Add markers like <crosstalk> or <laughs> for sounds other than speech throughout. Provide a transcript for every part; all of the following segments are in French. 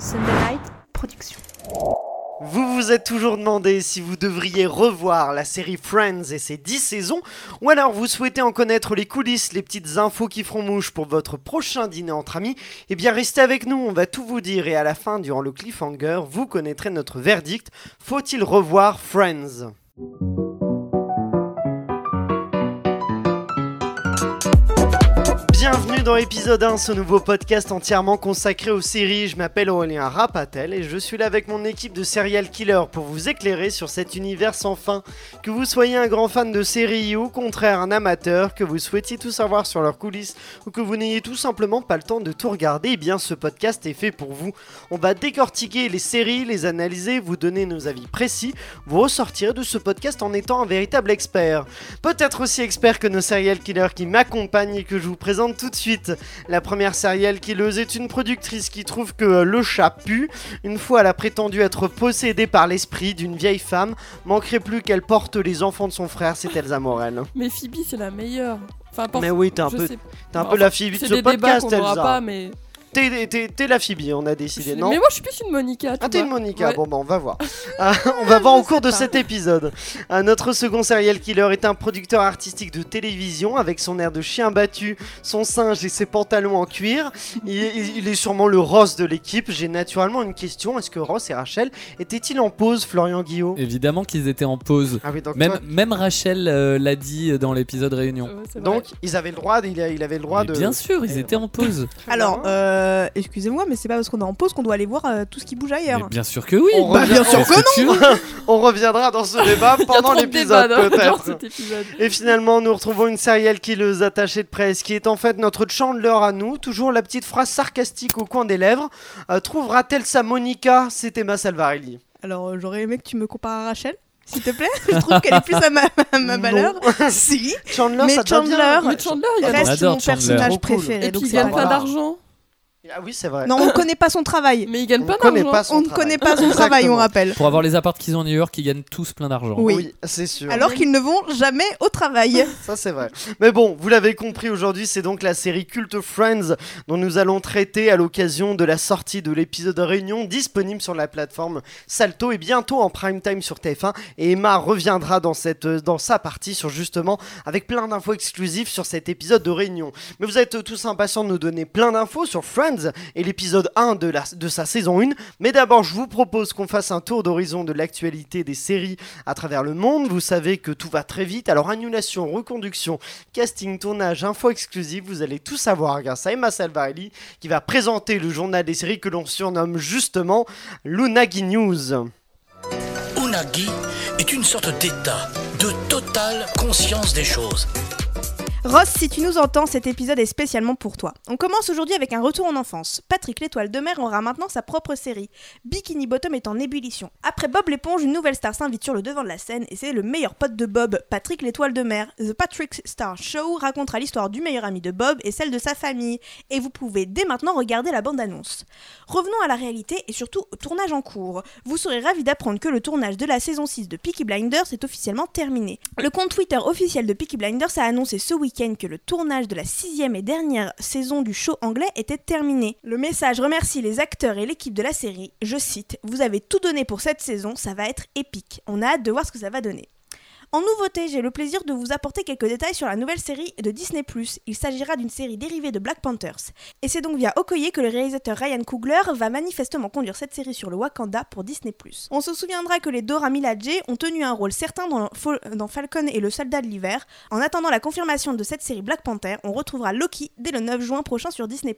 Sunday Night Production. Vous vous êtes toujours demandé si vous devriez revoir la série Friends et ses 10 saisons, ou alors vous souhaitez en connaître les coulisses, les petites infos qui feront mouche pour votre prochain dîner entre amis, eh bien restez avec nous, on va tout vous dire et à la fin, durant le cliffhanger, vous connaîtrez notre verdict. Faut-il revoir Friends? Bienvenue dans l'épisode 1, ce nouveau podcast entièrement consacré aux séries. Je m'appelle Aurélien Rapatel et je suis là avec mon équipe de serial killers pour vous éclairer sur cet univers sans fin. Que vous soyez un grand fan de séries ou au contraire un amateur, que vous souhaitiez tout savoir sur leurs coulisses ou que vous n'ayez tout simplement pas le temps de tout regarder, eh bien ce podcast est fait pour vous. On va décortiquer les séries, les analyser, vous donner nos avis précis, vous ressortirez de ce podcast en étant un véritable expert. Peut-être aussi expert que nos serial killers qui m'accompagnent et que je vous présente tout de suite. La première serial killeuse est une productrice qui trouve que euh, le chat pue. Une fois elle a prétendu être possédée par l'esprit d'une vieille femme, manquerait plus qu'elle porte les enfants de son frère, c'est Elsa Morel. <laughs> Mais Phoebe, c'est la meilleure. Enfin, Mais oui, t'es un je peu, t'es un peu la fille de ce des débats podcast, qu'on Elsa. pas, mais. T'es, la Phoebe, on a décidé, non mais moi, je suis plus une Monica. tu Ah, t'es une. Monica, Ouais. bon bah on va voir. <laughs> Ah, on va voir au cours de pas. cet épisode. Ah, notre second serial killer est un producteur artistique de télévision avec son air de chien battu, son singe et ses pantalons en cuir. Il, il- il est sûrement le Ross de l'équipe. J'ai naturellement une question. Est-ce que Ross et Rachel étaient-ils en pause, Florian Guillaume Évidemment qu'ils étaient en pause. Ah oui, donc, Même, toi- même Rachel euh, l'a dit dans l'épisode Réunion. Donc ils avaient le droit, il, avait le droit Mais de... Bien sûr, ils Eh étaient en pause. Alors, bien. Euh, excusez-moi, mais c'est pas parce qu'on est en pause qu'on doit aller voir euh, tout ce qui bouge Mais ailleurs. bien sûr que oui. On Bah, revient- bien sûr que non on reviendra dans ce débat <laughs> pendant l'épisode peut-être. Et finalement, nous retrouvons une serial killeuse attachée de presse qui est en fait notre Chandler à nous. Toujours la petite phrase sarcastique au coin des lèvres. Euh, Trouvera-t-elle sa Monica? C'est Emma Salvarelli. Alors, j'aurais aimé que tu me compares à Rachel, s'il te plaît. <laughs> Je trouve qu'elle est plus à ma, à ma Non. valeur. <laughs> si. Chandler, Mais ça bien Mais Chandler, il Reste mon Chandler. personnage cool. préféré. Et puis il gagne pas d'argent. Ah oui, c'est vrai. Non, on ne connaît pas son travail. Mais il gagne on pas ne connaît d'argent. pas son On ne travail. connaît pas son travail, on rappelle. Pour avoir les apparts qu'ils ont à New York, ils gagnent tous plein d'argent. Oui. Oui, c'est sûr. Alors qu'ils ne vont jamais au travail. <laughs> Ça c'est vrai. Mais bon, vous l'avez compris aujourd'hui, c'est donc la série culte Friends dont nous allons traiter à l'occasion de la sortie de l'épisode Réunion disponible sur la plateforme Salto et bientôt en prime time sur TF1 et Emma reviendra dans cette dans sa partie sur justement avec plein d'infos exclusives sur cet épisode de Réunion. Mais vous êtes tous impatients de nous donner plein d'infos sur Friends et l'épisode 1 de sa saison 1, mais d'abord, je vous propose qu'on fasse un tour d'horizon de l'actualité des séries à travers le monde. Vous savez que tout va très vite. Alors, annulation, reconduction, casting, tournage, info exclusive, vous allez tout savoir grâce à Emma Salvarelli qui va présenter le journal des séries que l'on surnomme justement l'Unagi News. Unagi est une sorte d'état de totale conscience des choses. Ross, si tu nous entends, cet épisode est spécialement pour toi. On commence aujourd'hui avec un retour en enfance. Patrick l'étoile de mer aura maintenant sa propre série. Bikini Bottom est en ébullition. Après Bob l'éponge, une nouvelle star s'invite sur le devant de la scène et c'est le meilleur pote de Bob, Patrick l'étoile de mer. The Patrick Star Show racontera l'histoire du meilleur ami de Bob et celle de sa famille. Et vous pouvez dès maintenant regarder la bande-annonce. Revenons à la réalité et surtout au tournage en cours. Vous serez ravis d'apprendre que le tournage de la saison 6 de Peaky Blinders est officiellement terminé. Le compte Twitter officiel de Peaky Blinders a annoncé ce que le tournage de la sixième et dernière saison du show anglais était terminé. Le message remercie les acteurs et l'équipe de la série. Je cite Vous avez tout donné pour cette saison, ça va être épique. On a hâte de voir ce que ça va donner. En nouveauté, j'ai le plaisir de vous apporter quelques détails sur la nouvelle série de Disney+. Il s'agira d'une série dérivée de Black Panthers. Et c'est donc via Okoye que le réalisateur Ryan Coogler va manifestement conduire cette série sur le Wakanda pour Disney+. On se souviendra que les Dora Milaje ont tenu un rôle certain dans, Fal- dans Falcon et le Soldat de l'hiver. En attendant la confirmation de cette série Black Panther, on retrouvera Loki dès le 9 juin prochain sur Disney+.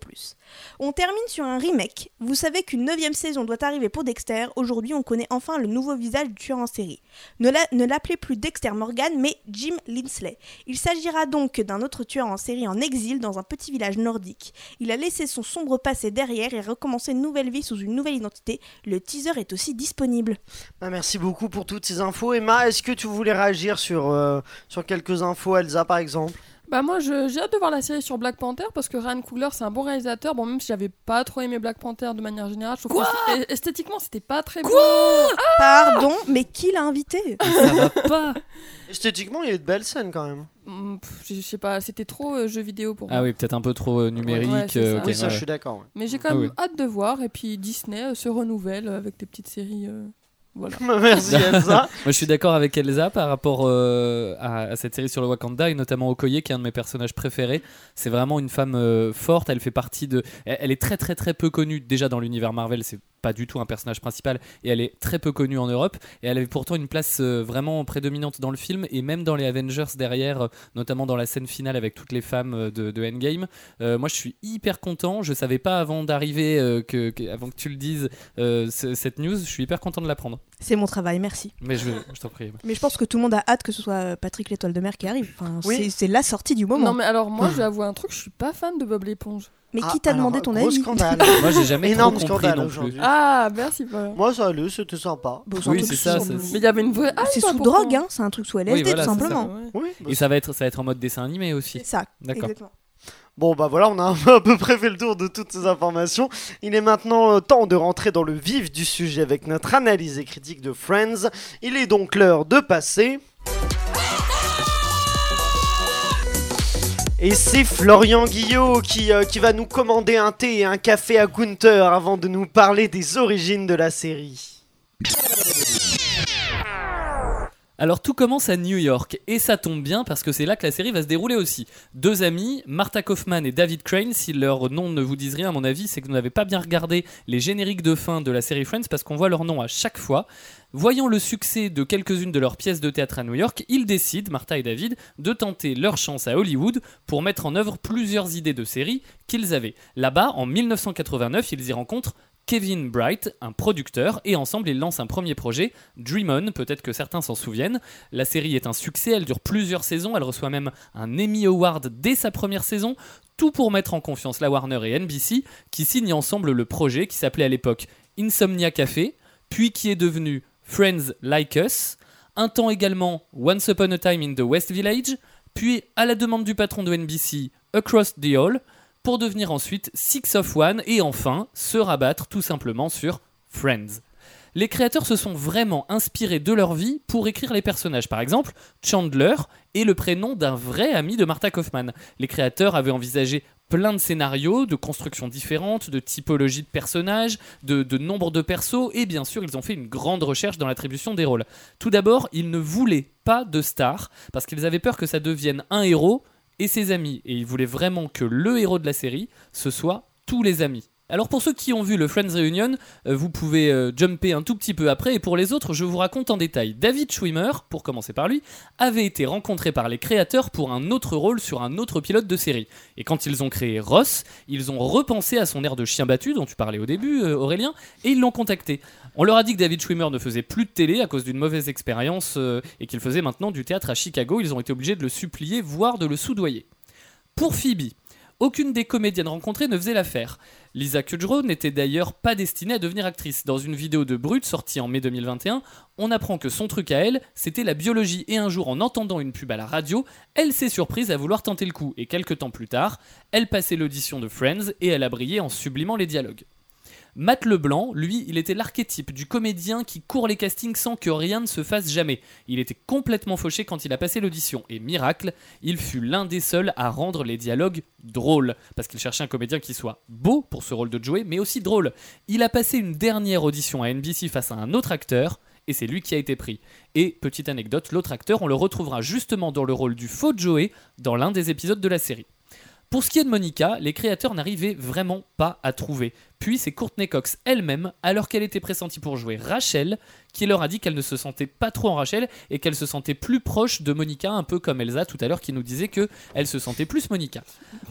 On termine sur un remake. Vous savez qu'une neuvième saison doit arriver pour Dexter. Aujourd'hui, on connaît enfin le nouveau visage du tueur en série. Ne l'appelez plus Dexter Morgan, mais Jim Linsley. Il s'agira donc d'un autre tueur en série en exil dans un petit village nordique. Il a laissé son sombre passé derrière et recommencé une nouvelle vie sous une nouvelle identité. Le teaser est aussi disponible. Ah, merci beaucoup pour toutes ces infos. Emma, est-ce que tu voulais réagir sur, euh, sur quelques infos, Elsa par exemple? Bah moi je- j'ai hâte de voir la série sur Black Panther parce que Ryan Coogler c'est un bon réalisateur. Bon même si j'avais pas trop aimé Black Panther de manière générale, je trouve Quoi que esthétiquement c'était pas très beau. Pardon, mais qui l'a invité <laughs> Ça va pas. Esthétiquement, il y a de belles scènes quand même. pff, je sais pas, c'était trop euh, jeu vidéo pour moi. Ah oui, peut-être un peu trop euh, numérique. Ouais, euh, Oui, ça, ouais. je suis d'accord. ouais. Mais j'ai quand Ah même oui. hâte de voir. Et puis Disney euh, se renouvelle avec des petites séries. Voilà. <laughs> Merci Elsa. <laughs> Moi, je suis d'accord avec Elsa par rapport euh, à, à cette série sur le Wakanda et notamment Okoye, qui est un de mes personnages préférés. C'est vraiment une femme euh, forte. Elle fait partie de. Elle, elle est très très très peu connue déjà dans l'univers Marvel. C'est pas du tout un personnage principal et elle est très peu connue en Europe et elle avait pourtant une place euh, vraiment prédominante dans le film et même dans les Avengers derrière, euh, notamment dans la scène finale avec toutes les femmes euh, de, Endgame. Moi, je suis hyper content. Je savais pas avant d'arriver que, que- avant que tu le dises ce- cette news. Je suis hyper content de l'apprendre. C'est mon travail, merci. Mais je, je t'en prie. Mais je pense que tout le monde a hâte que ce soit euh, Patrick l'étoile de mer qui arrive. Enfin, Oui. c'est- la sortie du moment. Non, mais alors moi, je vais avouer un truc, je suis pas fan de Bob l'éponge. Mais Ah, qui t'a alors, demandé ton avis scandale. <laughs> Moi, j'ai jamais Énorme trop compris scandale non plus. Ah, merci, Paul. Moi, ça allait, c'était sympa. Oui, c'est ça, Mais il y avait une vraie. hype, C'est hein, sous pourtant. drogue, hein, c'est un truc sous LSD Oui, voilà, tout ça. simplement. Ouais. Oui, bah, Et ça va être, ça va être en mode dessin animé aussi. C'est ça, D'accord. Bon bah voilà, on a <laughs> à peu près fait le tour de toutes ces informations. Il est maintenant euh, temps de rentrer dans le vif du sujet avec notre analyse et critique de Friends. Il est donc l'heure de passer. Et c'est Florian Guillot qui, euh, qui va nous commander un thé et un café à Gunther avant de nous parler des origines de la série. Alors tout commence à New York et ça tombe bien parce que c'est là que la série va se dérouler aussi. Deux amis, Martha Kaufman et David Crane, si leurs noms ne vous disent rien à mon avis, c'est que vous n'avez pas bien regardé les génériques de fin de la série Friends parce qu'on voit leur nom à chaque fois. Voyant le succès de quelques-unes de leurs pièces de théâtre à New York, ils décident, Martha et David, de tenter leur chance à Hollywood pour mettre en œuvre plusieurs idées de séries qu'ils avaient. Là-bas, en 1989, ils y rencontrent Kevin Bright, un producteur, et ensemble ils lancent un premier projet, Dream On, peut-être que certains s'en souviennent. La série est un succès, elle dure plusieurs saisons, elle reçoit même un Emmy Award dès sa première saison, tout pour mettre en confiance la Warner et NBC, qui signent ensemble le projet qui s'appelait à l'époque Insomnia Café, puis qui est devenu Friends Like Us, un temps également Once Upon a Time in the West Village, puis à la demande du patron de NBC, Across the Hall, pour devenir ensuite Six of One et enfin se rabattre tout simplement sur Friends. Les créateurs se sont vraiment inspirés de leur vie pour écrire les personnages. Par exemple, Chandler est le prénom d'un vrai ami de Martha Kaufman. Les créateurs avaient envisagé plein de scénarios, de constructions différentes, de typologies de personnages, de, de nombre de persos, et bien sûr, ils ont fait une grande recherche dans l'attribution des rôles. Tout d'abord, ils ne voulaient pas de star, parce qu'ils avaient peur que ça devienne un héros et ses amis, et ils voulaient vraiment que le héros de la série, ce soit tous les amis. Alors pour ceux qui ont vu le Friends Reunion, euh, vous pouvez euh, jumper un tout petit peu après, et pour les autres, je vous raconte en détail. David Schwimmer, pour commencer par lui, avait été rencontré par les créateurs pour un autre rôle sur un autre pilote de série. Et quand ils ont créé Ross, ils ont repensé à son air de chien battu dont tu parlais au début, euh, Aurélien, et ils l'ont contacté. On leur a dit que David Schwimmer ne faisait plus de télé à cause d'une mauvaise expérience et qu'il faisait maintenant du théâtre à Chicago. Ils ont été obligés de le supplier, voire de le soudoyer. Pour Phoebe, aucune des comédiennes rencontrées ne faisait l'affaire. Lisa Kudrow n'était d'ailleurs pas destinée à devenir actrice. Dans une vidéo de Brut sortie en mai 2021, on apprend que son truc à elle, c'était la biologie. Et un jour, en entendant une pub à la radio, elle s'est surprise à vouloir tenter le coup. Et quelques temps plus tard, elle passait l'audition de Friends et elle a brillé en sublimant les dialogues. Matt Leblanc, lui, il était l'archétype du comédien qui court les castings sans que rien ne se fasse jamais. Il était complètement fauché quand il a passé l'audition. Et miracle, il fut l'un des seuls à rendre les dialogues drôles. Parce qu'il cherchait un comédien qui soit beau pour ce rôle de Joey, mais aussi drôle. Il a passé une dernière audition à NBC face à un autre acteur. Et c'est lui qui a été pris. Et, petite anecdote, l'autre acteur, on le retrouvera justement dans le rôle du faux Joey dans l'un des épisodes de la série. Pour ce qui est de Monica, les créateurs n'arrivaient vraiment pas à trouver. Puis c'est Courtney Cox elle-même, alors qu'elle était pressentie pour jouer Rachel, qui leur a dit qu'elle ne se sentait pas trop en Rachel et qu'elle se sentait plus proche de Monica, un peu comme Elsa tout à l'heure qui nous disait que elle se sentait plus Monica.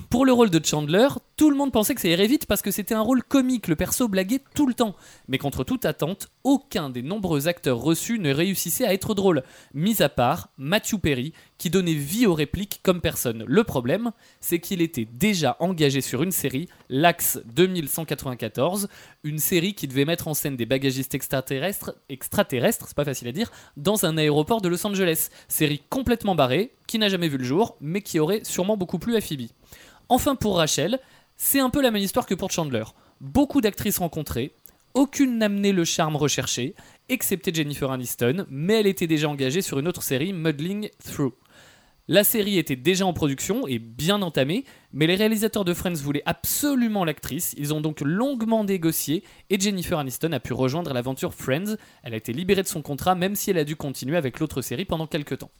Pour le rôle de Chandler, tout le monde pensait que ça irait vite parce que c'était un rôle comique, le perso blaguait tout le temps. Mais contre toute attente, aucun des nombreux acteurs reçus ne réussissait à être drôle, mis à part Matthew Perry, qui donnait vie aux répliques comme personne. Le problème, c'est qu'il était déjà engagé sur une série, l'Axe 2194, une série qui devait mettre en scène des bagagistes extraterrestres, extraterrestres, c'est pas facile à dire, dans un aéroport de Los Angeles. Série complètement barrée, qui n'a jamais vu le jour, mais qui aurait sûrement beaucoup plu à Phoebe. Enfin pour Rachel, c'est un peu la même histoire que pour Chandler. Beaucoup d'actrices rencontrées, aucune n'amenait le charme recherché, excepté Jennifer Aniston, mais elle était déjà engagée sur une autre série, Muddling Through. La série était déjà en production et bien entamée, mais les réalisateurs de Friends voulaient absolument l'actrice. Ils ont donc longuement négocié et Jennifer Aniston a pu rejoindre l'aventure Friends. Elle a été libérée de son contrat même si elle a dû continuer avec l'autre série pendant quelques temps.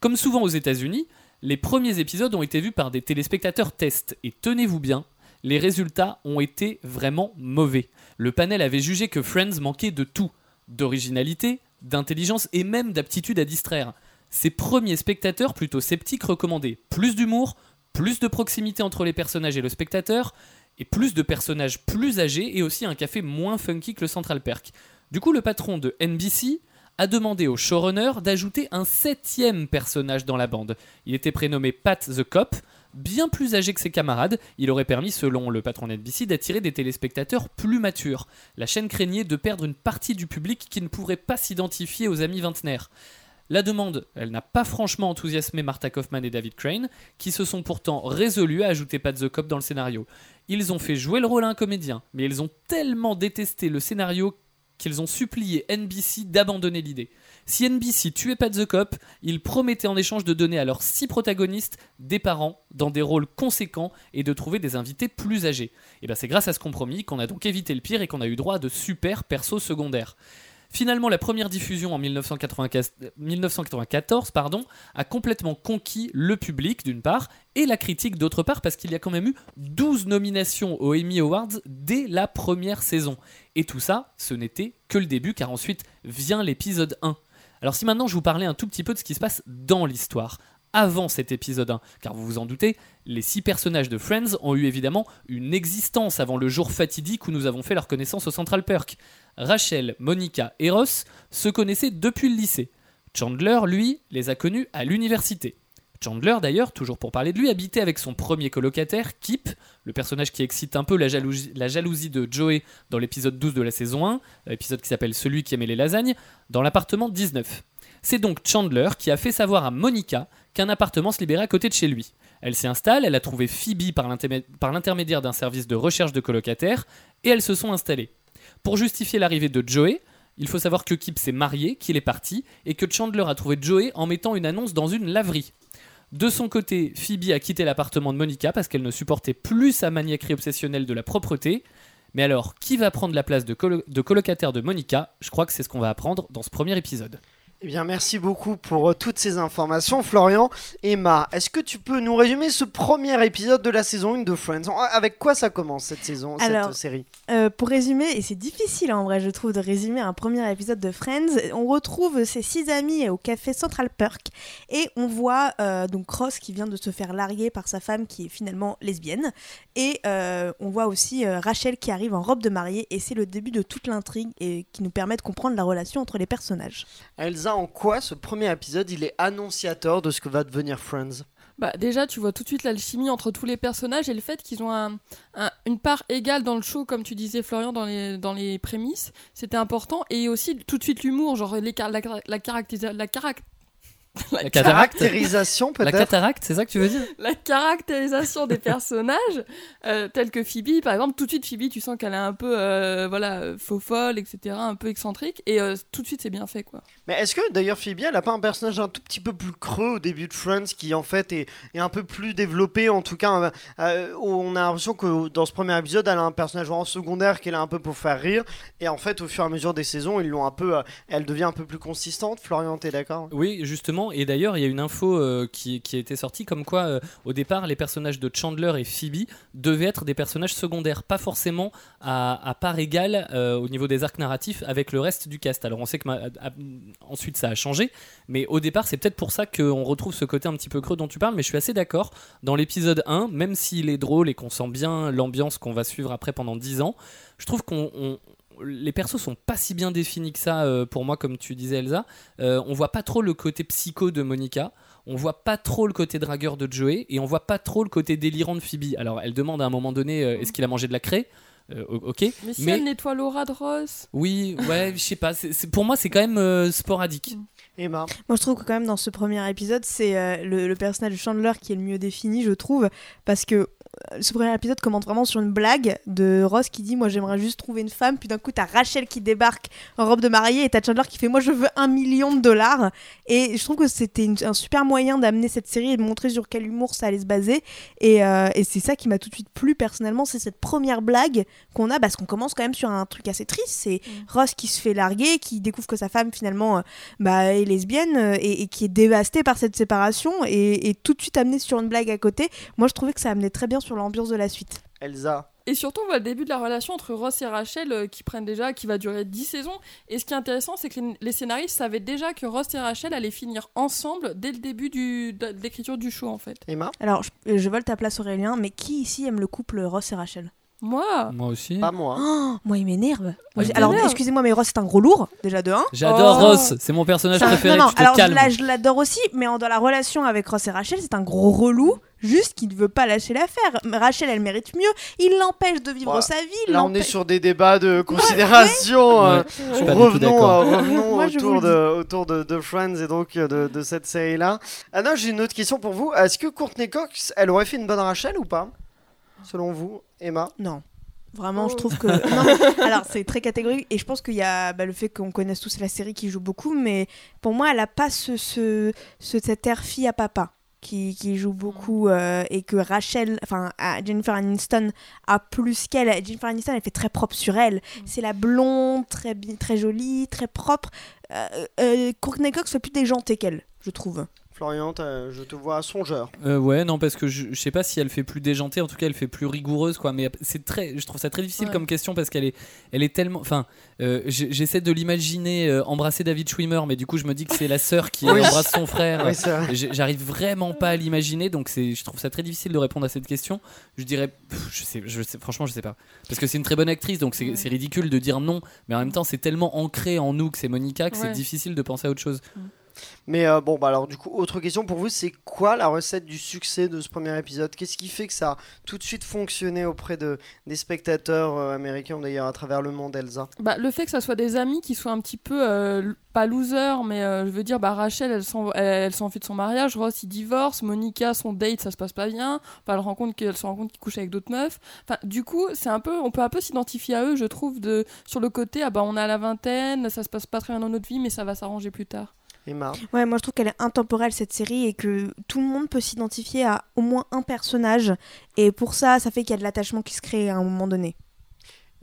Comme souvent aux États-Unis, les premiers épisodes ont été vus par des téléspectateurs test et tenez-vous bien, les résultats ont été vraiment mauvais. Le panel avait jugé que Friends manquait de tout d'originalité, d'intelligence et même d'aptitude à distraire. Ses premiers spectateurs, plutôt sceptiques, recommandaient plus d'humour, plus de proximité entre les personnages et le spectateur, et plus de personnages plus âgés et aussi un café moins funky que le Central Perk. Du coup, le patron de NBC a demandé au showrunner d'ajouter un septième personnage dans la bande. Il était prénommé Pat the Cop, bien plus âgé que ses camarades, il aurait permis, selon le patron NBC, d'attirer des téléspectateurs plus matures. La chaîne craignait de perdre une partie du public qui ne pourrait pas s'identifier aux amis vingtenaires. La demande, elle n'a pas franchement enthousiasmé Martha Kaufman et David Crane, qui se sont pourtant résolus à ajouter Pat the Cop dans le scénario. Ils ont fait jouer le rôle à un comédien, mais ils ont tellement détesté le scénario qu'ils ont supplié NBC d'abandonner l'idée. Si NBC tuait Pat the Cop, ils promettaient en échange de donner à leurs six protagonistes des parents dans des rôles conséquents et de trouver des invités plus âgés. Et bien c'est grâce à ce compromis qu'on a donc évité le pire et qu'on a eu droit à de super persos secondaires. Finalement, la première diffusion en 1994, 1994 pardon, a complètement conquis le public d'une part et la critique d'autre part parce qu'il y a quand même eu 12 nominations aux Emmy Awards dès la première saison. Et tout ça, ce n'était que le début car ensuite vient l'épisode 1. Alors si maintenant je vous parlais un tout petit peu de ce qui se passe dans l'histoire, avant cet épisode 1, car vous vous en doutez, les six personnages de Friends ont eu évidemment une existence avant le jour fatidique où nous avons fait leur connaissance au Central Perk. Rachel, Monica et Ross se connaissaient depuis le lycée. Chandler, lui, les a connus à l'université. Chandler, d'ailleurs, toujours pour parler de lui, habitait avec son premier colocataire, Kip, le personnage qui excite un peu la jalousie, la jalousie de Joey dans l'épisode 12 de la saison 1, l'épisode qui s'appelle Celui qui aimait les lasagnes, dans l'appartement 19. C'est donc Chandler qui a fait savoir à Monica qu'un appartement se libérait à côté de chez lui. Elle s'y installe, elle a trouvé Phoebe par l'intermédiaire d'un service de recherche de colocataires, et elles se sont installées. Pour justifier l'arrivée de Joey, il faut savoir que Kip s'est marié, qu'il est parti, et que Chandler a trouvé Joey en mettant une annonce dans une laverie. De son côté, Phoebe a quitté l'appartement de Monica parce qu'elle ne supportait plus sa maniaquerie obsessionnelle de la propreté. Mais alors, qui va prendre la place de, de colocataire de Monica? Je crois que c'est ce qu'on va apprendre dans ce premier épisode. Eh bien, merci beaucoup pour euh, toutes ces informations, Florian. Emma, est-ce que tu peux nous résumer ce premier épisode de la saison 1 de Friends? Avec quoi ça commence cette saison, cette série? euh, Pour résumer, et c'est difficile en vrai, je trouve, de résumer un premier épisode de Friends, on retrouve ces six amis au café Central Perk et on voit euh, donc Ross qui vient de se faire larguer par sa femme qui est finalement lesbienne et on voit aussi Rachel qui arrive en robe de mariée et c'est le début de toute l'intrigue et qui nous permet de comprendre la relation entre les personnages. Elsa en quoi ce premier épisode il est annonciateur de ce que va devenir Friends bah déjà, tu vois tout de suite l'alchimie entre tous les personnages et le fait qu'ils ont une part égale dans le show, comme tu disais Florian dans les, dans les prémices, c'était important. Et aussi tout de suite l'humour, genre les, la, la, la, la, caractérisation peut-être. La cataracte, c'est ça que tu veux dire? La caractérisation des personnages, euh, tels que Phoebe, par exemple, tout de suite Phoebe, tu sens qu'elle est un peu, euh, voilà, faux folle, etc., un peu excentrique, et euh, tout de suite c'est bien fait, quoi. Mais est-ce que d'ailleurs Phoebe, elle a pas un personnage un tout petit peu plus creux au début de Friends, qui en fait est, est un peu plus développé, en tout cas, on a l'impression que dans ce premier épisode, elle a un personnage en secondaire qu'elle a un peu pour faire rire, et en fait, au fur et à mesure des saisons, ils l'ont un peu, elle devient un peu plus consistante. Florian, t'es d'accord? Oui, justement et d'ailleurs, il y a une info euh, qui, a été sortie comme quoi, euh, au départ, les personnages de Chandler et Phoebe devaient être des personnages secondaires, pas forcément à, part égale euh, au niveau des arcs narratifs avec le reste du cast. Alors, on sait que ensuite ça a changé, mais au départ, c'est peut-être pour ça qu'on retrouve ce côté un petit peu creux dont tu parles, mais je suis assez d'accord. Dans l'épisode 1, même s'il est drôle et qu'on sent bien l'ambiance qu'on va suivre après pendant 10 ans, je trouve qu'on les persos sont pas si bien définis que ça euh, pour moi, comme tu disais Elsa. Euh, on voit pas trop le côté psycho de Monica, on voit pas trop le côté dragueur de Joey, et on voit pas trop le côté délirant de Phoebe. Alors elle demande à un moment donné euh, est-ce qu'il a mangé de la craie ok. Mais si elle nettoie l'aura de Ross. Oui, ouais, je sais pas. pour moi, c'est quand même sporadique. Mm. Emma. Moi, je trouve que quand même dans ce premier épisode, c'est le, le, personnage de Chandler qui est le mieux défini, je trouve, parce que ce premier épisode commence vraiment sur une blague de Ross qui dit Moi j'aimerais juste trouver une femme. Puis d'un coup, t'as Rachel qui débarque en robe de mariée et t'as Chandler qui fait Moi je veux un million de dollars. Et je trouve que c'était un super moyen d'amener cette série et de montrer sur quel humour ça allait se baser. Et, euh, et c'est ça qui m'a tout de suite plu personnellement c'est cette première blague qu'on a parce qu'on commence quand même sur un truc assez triste. C'est Ross qui se fait larguer, qui découvre que sa femme finalement euh, bah, est lesbienne euh, et, et qui est dévastée par cette séparation et, et tout de suite amené sur une blague à côté. Moi je trouvais que ça amenait très bien sur l'ambiance de la suite. Elsa. Et surtout, on voit le début de la relation entre Ross et Rachel euh, qui prennent déjà, qui va durer 10 saisons. Et ce qui est intéressant, c'est que les, les scénaristes savaient déjà que Ross et Rachel allaient finir ensemble dès le début du, de, de l'écriture du show, en fait. Emma? Alors je, je vole ta place Aurélien, mais qui ici aime le couple Ross et Rachel? Moi, Moi aussi. Pas moi. Oh, Moi il m'énerve. Moi, Ah, j'ai- alors excusez-moi mais Ross c'est un gros lourd déjà de 1. J'adore Oh. Ross, c'est mon personnage préféré. non, non, tu te alors je calmes. je l'adore aussi, mais en- dans la relation avec Ross et Rachel, c'est un gros relou, juste qu'il ne veut pas lâcher l'affaire. Rachel, elle mérite mieux. Il l'empêche de vivre Ouais. sa vie. il Là, on est l'empêche- sur des débats de considération. euh, Ouais, je suis pas du tout revenons d'accord. euh, revenons Moi, je vous autour, le de, autour de, de Friends et donc euh, de, de cette série-là. Ah non, j'ai une autre question pour vous. Est-ce que Courtney Cox, elle aurait fait une bonne Rachel ou pas? Selon vous, Emma Non. Vraiment, je Oh. trouve que. <laughs> Non, alors, c'est très catégorique. Et je pense qu'il y a bah, le fait qu'on connaisse tous la série qui joue beaucoup. Mais pour moi, elle a pas ce, ce, ce- cet air fille à papa qui, qui joue beaucoup. euh, et que Rachel, enfin, Jennifer Aniston a plus qu'elle. Jennifer Aniston, elle fait très propre sur elle. C'est la blonde, très, jolie, très propre. Euh, euh, Courtney Cox fait plus déjantée qu'elle, je trouve. Florian, je te vois songeur. Euh, ouais, non, parce que je, je sais pas si elle fait plus déjantée, en tout cas elle fait plus rigoureuse, quoi. Mais c'est très, je trouve ça très difficile Ouais. comme question parce qu'elle est, elle est tellement. Enfin, euh, j'essaie de l'imaginer euh, embrasser David Schwimmer, mais du coup je me dis que c'est la sœur qui <laughs> Oui. embrasse son frère. Oui, J'arrive vraiment pas à l'imaginer, donc c'est, je trouve ça très difficile de répondre à cette question. Je dirais, pff, je sais, je sais, franchement, je sais pas, parce que c'est une très bonne actrice, donc c'est, Ouais. ridicule de dire non, mais en même temps, c'est tellement ancré en nous que c'est Monica que c'est difficile de penser à autre chose. Mais euh, bon, bah alors du coup, autre question pour vous, c'est quoi la recette du succès de ce premier épisode? Qu'est-ce qui fait que ça a tout de suite fonctionné auprès de, des spectateurs euh, américains, d'ailleurs à travers le monde, Elsa? Bah, le fait que ça soit des amis qui soient un petit peu, euh, pas losers, mais je veux dire, bah, Rachel, elle s'en elle, elle s'enfuit de son mariage, Ross, il divorce, Monica, son date, ça se passe pas bien, enfin, elle, rencontre qu'elle se rend compte qu'il couche avec d'autres meufs. Enfin, du coup, c'est un peu, on peut un peu s'identifier à eux, je trouve, de, sur le côté, ah bah, on à la vingtaine, ça se passe pas très bien dans notre vie, mais ça va s'arranger plus tard. Emma Ouais, moi je trouve qu'elle est intemporelle cette série et que tout le monde peut s'identifier à au moins un personnage. Et pour ça, ça fait qu'il y a de l'attachement qui se crée à un moment donné.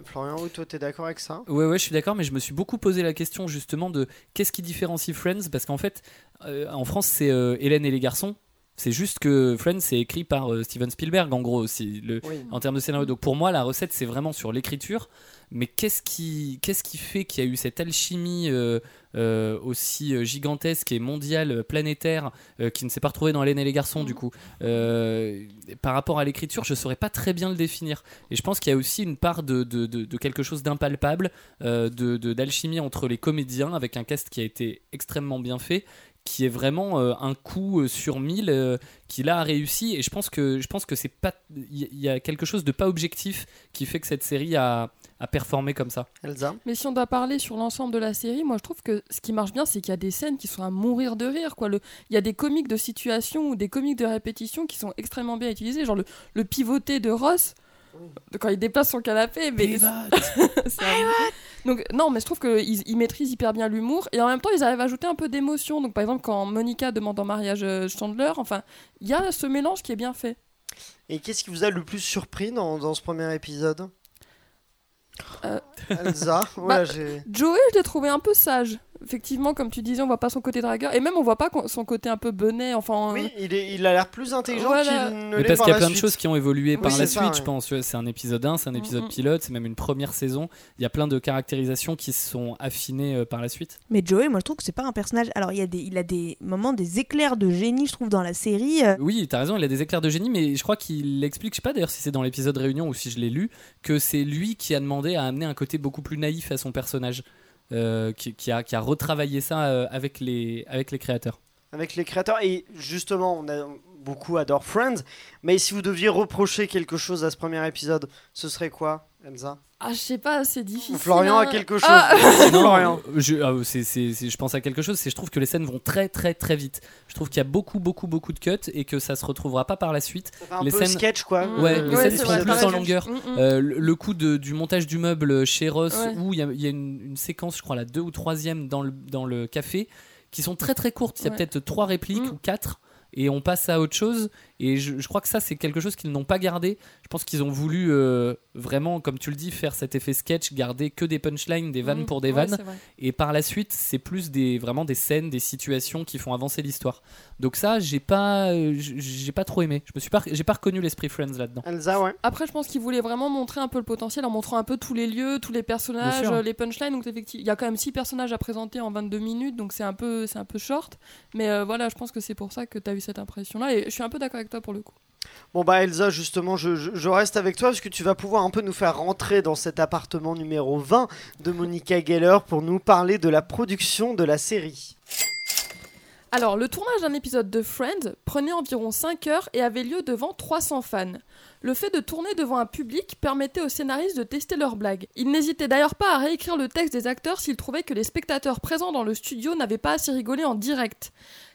Florian, toi, t'es d'accord avec ça? Ouais, ouais, je suis d'accord, mais je me suis beaucoup posé la question justement de qu'est-ce qui différencie Friends? Parce qu'en fait, euh, en France, c'est euh, Hélène et les garçons. C'est juste que Friends, c'est écrit par euh, Steven Spielberg, en gros, aussi, le, Oui. en termes de scénario. Donc pour moi, la recette, c'est vraiment sur l'écriture. Mais qu'est-ce qui, qu'est-ce qui fait qu'il y a eu cette alchimie euh, euh, aussi euh, gigantesque et mondiale, planétaire, euh, qui ne s'est pas retrouvée dans Hélène et les garçons, du coup? Euh, Par rapport à l'écriture, je saurais pas très bien le définir. Et je pense qu'il y a aussi une part de, de, de- de quelque chose d'impalpable, de- d'alchimie entre les comédiens, avec un cast qui a été extrêmement bien fait, qui est vraiment euh, un coup euh, sur mille euh, qui là a réussi. Et je pense que je pense que c'est pas, il y, a quelque chose de pas objectif qui fait que cette série a, a performé comme ça. Elsa Mais si on doit parler sur l'ensemble de la série, moi je trouve que ce qui marche bien, c'est qu'il y a des scènes qui sont à mourir de rire. Quoi. Le, il y a des comiques de situation ou des comiques de répétition qui sont extrêmement bien utilisés. Genre le, le pivoté de Ross, quand il déplace son canapé. Mais <laughs> Donc non, mais je trouve qu'ils ils maîtrisent hyper bien l'humour et en même temps ils arrivent à ajouter un peu d'émotion. Donc par exemple quand Monica demande en mariage euh, Chandler, enfin il y a ce mélange qui est bien fait. Et qu'est-ce qui vous a le plus surpris dans, dans ce premier épisode? Euh. Elsa? Bah, Ouais, j'ai- Joey, je l'ai trouvé un peu sage. Effectivement, comme tu disais, on voit pas son côté dragueur et même on voit pas son côté un peu benet. Enfin, Oui, il, est, il a l'air plus intelligent Voilà. qu'il ne Mais l'est parce par qu'il y a plein de choses qui ont évolué par la ça, suite, ouais. je pense. C'est un épisode 1, c'est un épisode Mhm. pilote, c'est même une première saison. Il y a plein de caractérisations qui se sont affinées euh, par la suite. Mais Joey, moi je trouve que c'est pas un personnage. Alors il, y a des, il a des moments, des éclairs de génie, je trouve, dans la série. euh, Oui, t'as raison, il a des éclairs de génie, mais je crois qu'il explique, je sais pas d'ailleurs si c'est dans l'épisode Réunion ou si je l'ai lu, que c'est lui qui a demandé à amener un côté beaucoup plus naïf à son personnage, qui, qui a, qui a retravaillé ça euh, avec, les, avec les créateurs. avec les créateurs. Et justement, on a beaucoup adore Friends. Mais si vous deviez reprocher quelque chose à ce premier épisode, ce serait quoi? Elsa Ah, je sais pas, c'est difficile. Florian hein. a quelque chose. <laughs> Ah, Non, Florian. je, ah, c'est- c'est- c'est- je pense à quelque chose, c'est je trouve que les scènes vont très très très vite. Je trouve qu'il y a beaucoup beaucoup beaucoup de cuts et que ça se retrouvera pas par la suite. Ça fait un Les peu scènes- sketch quoi. Mm. Ouais, les Ouais, scènes c'est sont vrai, plus en longueur. Mm, mm. Euh, le, le coup de- du montage du meuble chez Ross, Ouais. où il y a, il y a une, une séquence, je crois la deux ou troisième dans le, dans le café, qui sont très très courtes. Il y a Ouais. peut-être trois répliques Mm. ou quatre. Et on passe à autre chose. Et je, je crois que ça, c'est quelque chose qu'ils n'ont pas gardé. Je pense qu'ils ont voulu euh, vraiment, comme tu le dis, faire cet effet sketch, garder que des punchlines, des vannes Mm, pour des ouais, vannes. Et par la suite, c'est plus des vraiment des scènes, des situations qui font avancer l'histoire. Donc ça, j'ai pas, euh, j'ai pas trop aimé. Je me suis pas, j'ai pas reconnu l'esprit Friends là-dedans. Elsa, ouais. Après, je pense qu'ils voulaient vraiment montrer un peu le potentiel en montrant un peu tous les lieux, tous les personnages, les punchlines. Donc, effectivement, il y a quand même 6 personnages à présenter en 22 minutes, donc c'est un peu, c'est un peu short. Mais euh, voilà, je pense que c'est pour ça que tu as eu cette impression-là. Et je suis un peu d'accord avec pour le coup. Bon bah Elsa, justement, je, je- je reste avec toi parce que tu vas pouvoir un peu nous faire rentrer dans cet appartement numéro 20 de Monica Geller pour nous parler de la production de la série. Alors, le tournage d'un épisode de Friends prenait environ 5 heures et avait lieu devant 300 fans. Le fait de tourner devant un public permettait aux scénaristes de tester leurs blagues. Ils n'hésitaient d'ailleurs pas à réécrire le texte des acteurs s'ils trouvaient que les spectateurs présents dans le studio n'avaient pas assez rigolé en direct.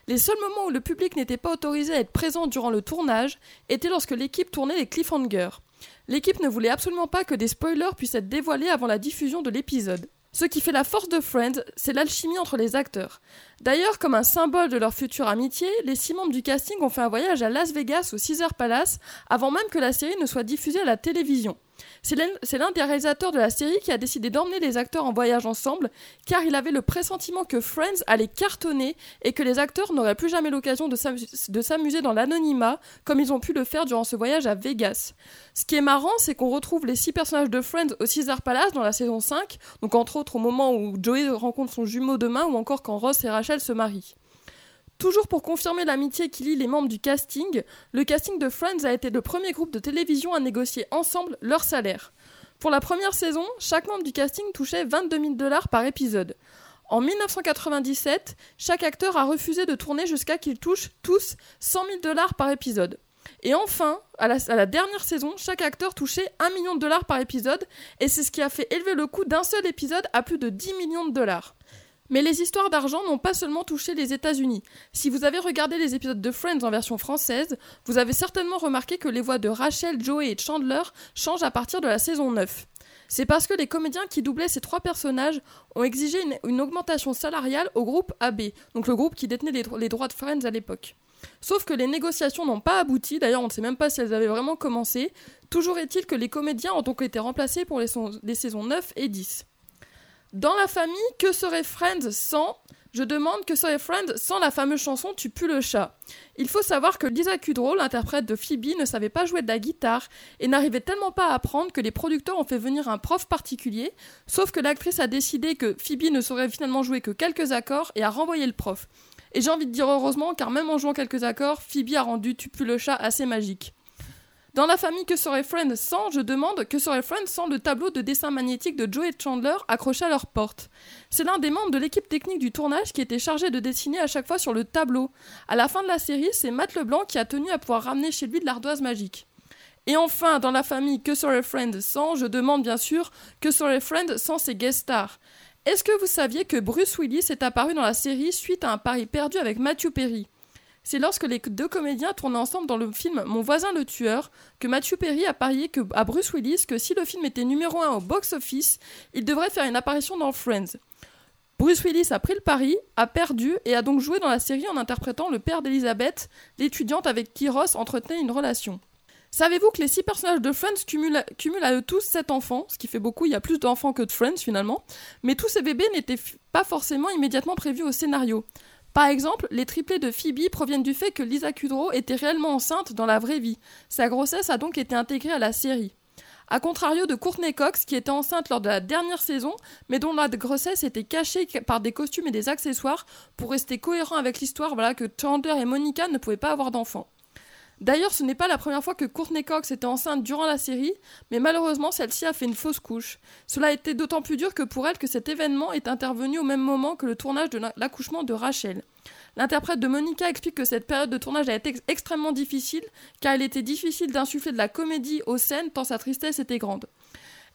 Les seuls moments où le public n'était pas autorisé à être présent durant le tournage étaient lorsque l'équipe tournait les cliffhangers. L'équipe ne voulait absolument pas que des spoilers puissent être dévoilés avant la diffusion de l'épisode. Ce qui fait la force de Friends, c'est l'alchimie entre les acteurs. D'ailleurs, comme un symbole de leur future amitié, les six membres du casting ont fait un voyage à Las Vegas au Caesar Palace avant même que la série ne soit diffusée à la télévision. C'est l'un des réalisateurs de la série qui a décidé d'emmener les acteurs en voyage ensemble car il avait le pressentiment que Friends allait cartonner et que les acteurs n'auraient plus jamais l'occasion de s'amuser dans l'anonymat comme ils ont pu le faire durant ce voyage à Vegas. Ce qui est marrant, c'est qu'on retrouve les six personnages de Friends au Caesar Palace dans la saison 5, donc entre autres au moment où Joey rencontre son jumeau demain ou encore quand Ross et Rachel se marient. Toujours pour confirmer l'amitié qui lie les membres du casting, le casting de Friends a été le premier groupe de télévision à négocier ensemble leur salaire. Pour la première saison, chaque membre du casting touchait 22 000 dollars par épisode. En 1997, chaque acteur a refusé de tourner jusqu'à qu'ils touchent tous 100 000 dollars par épisode. Et enfin, à la, à la dernière saison, chaque acteur touchait 1 million de dollars par épisode, et c'est ce qui a fait élever le coût d'un seul épisode à plus de 10 millions de dollars. Mais les histoires d'argent n'ont pas seulement touché les États-Unis. Si vous avez regardé les épisodes de Friends en version française, vous avez certainement remarqué que les voix de Rachel, Joey et Chandler changent à partir de la saison 9. C'est parce que les comédiens qui doublaient ces trois personnages ont exigé une, augmentation salariale au groupe AB, donc le groupe qui détenait les, dro- les droits de Friends à l'époque. Sauf que les négociations n'ont pas abouti, d'ailleurs on ne sait même pas si elles avaient vraiment commencé. Toujours est-il que les comédiens ont donc été remplacés pour les, les saisons 9 et 10. Dans la famille, que serait Friends sans? Je demande que serait Friends sans la fameuse chanson Tu pues le chat. Il faut savoir que Lisa Kudrow, l'interprète de Phoebe, ne savait pas jouer de la guitare et n'arrivait tellement pas à apprendre que les producteurs ont fait venir un prof particulier, sauf que l'actrice a décidé que Phoebe ne saurait finalement jouer que quelques accords et a renvoyé le prof. Et j'ai envie de dire heureusement, car même en jouant quelques accords, Phoebe a rendu Tu pues le chat assez magique. Dans la famille Que serait Friends sans, je demande que serait Friends sans le tableau de dessin magnétique de Joe et Chandler accroché à leur porte? C'est l'un des membres de l'équipe technique du tournage qui était chargé de dessiner à chaque fois sur le tableau. À la fin de la série, c'est Matt Leblanc qui a tenu à pouvoir ramener chez lui de l'ardoise magique. Et enfin, dans la famille Que serait Friends sans, je demande bien sûr que serait Friends sans ses guest stars? Est-ce que vous saviez que Bruce Willis est apparu dans la série suite à un pari perdu avec Matthew Perry? C'est lorsque les deux comédiens tournaient ensemble dans le film Mon voisin le tueur que Matthew Perry a parié à Bruce Willis que si le film était numéro 1 au box-office, il devrait faire une apparition dans Friends. Bruce Willis a pris le pari, a perdu et a donc joué dans la série en interprétant le père d'Elizabeth, l'étudiante avec qui Ross entretenait une relation. Savez-vous que les six personnages de Friends cumulent, cumulent à eux tous sept enfants, ce qui fait beaucoup, il y a plus d'enfants que de Friends finalement, mais tous ces bébés n'étaient pas forcément immédiatement prévus au scénario. Par exemple, les triplés de Phoebe proviennent du fait que Lisa Kudrow était réellement enceinte dans la vraie vie. Sa grossesse a donc été intégrée à la série. A contrario de Courtney Cox, qui était enceinte lors de la dernière saison, mais dont la grossesse était cachée par des costumes et des accessoires pour rester cohérent avec l'histoire voilà, que Chandler et Monica ne pouvaient pas avoir d'enfants. D'ailleurs, ce n'est pas la première fois que Courtney Cox était enceinte durant la série, mais malheureusement, celle-ci a fait une fausse couche. Cela a été d'autant plus dur que pour elle que cet événement est intervenu au même moment que le tournage de l'accouchement de Rachel. L'interprète de Monica explique que cette période de tournage a été ex- extrêmement difficile, car il était difficile d'insuffler de la comédie aux scènes tant sa tristesse était grande.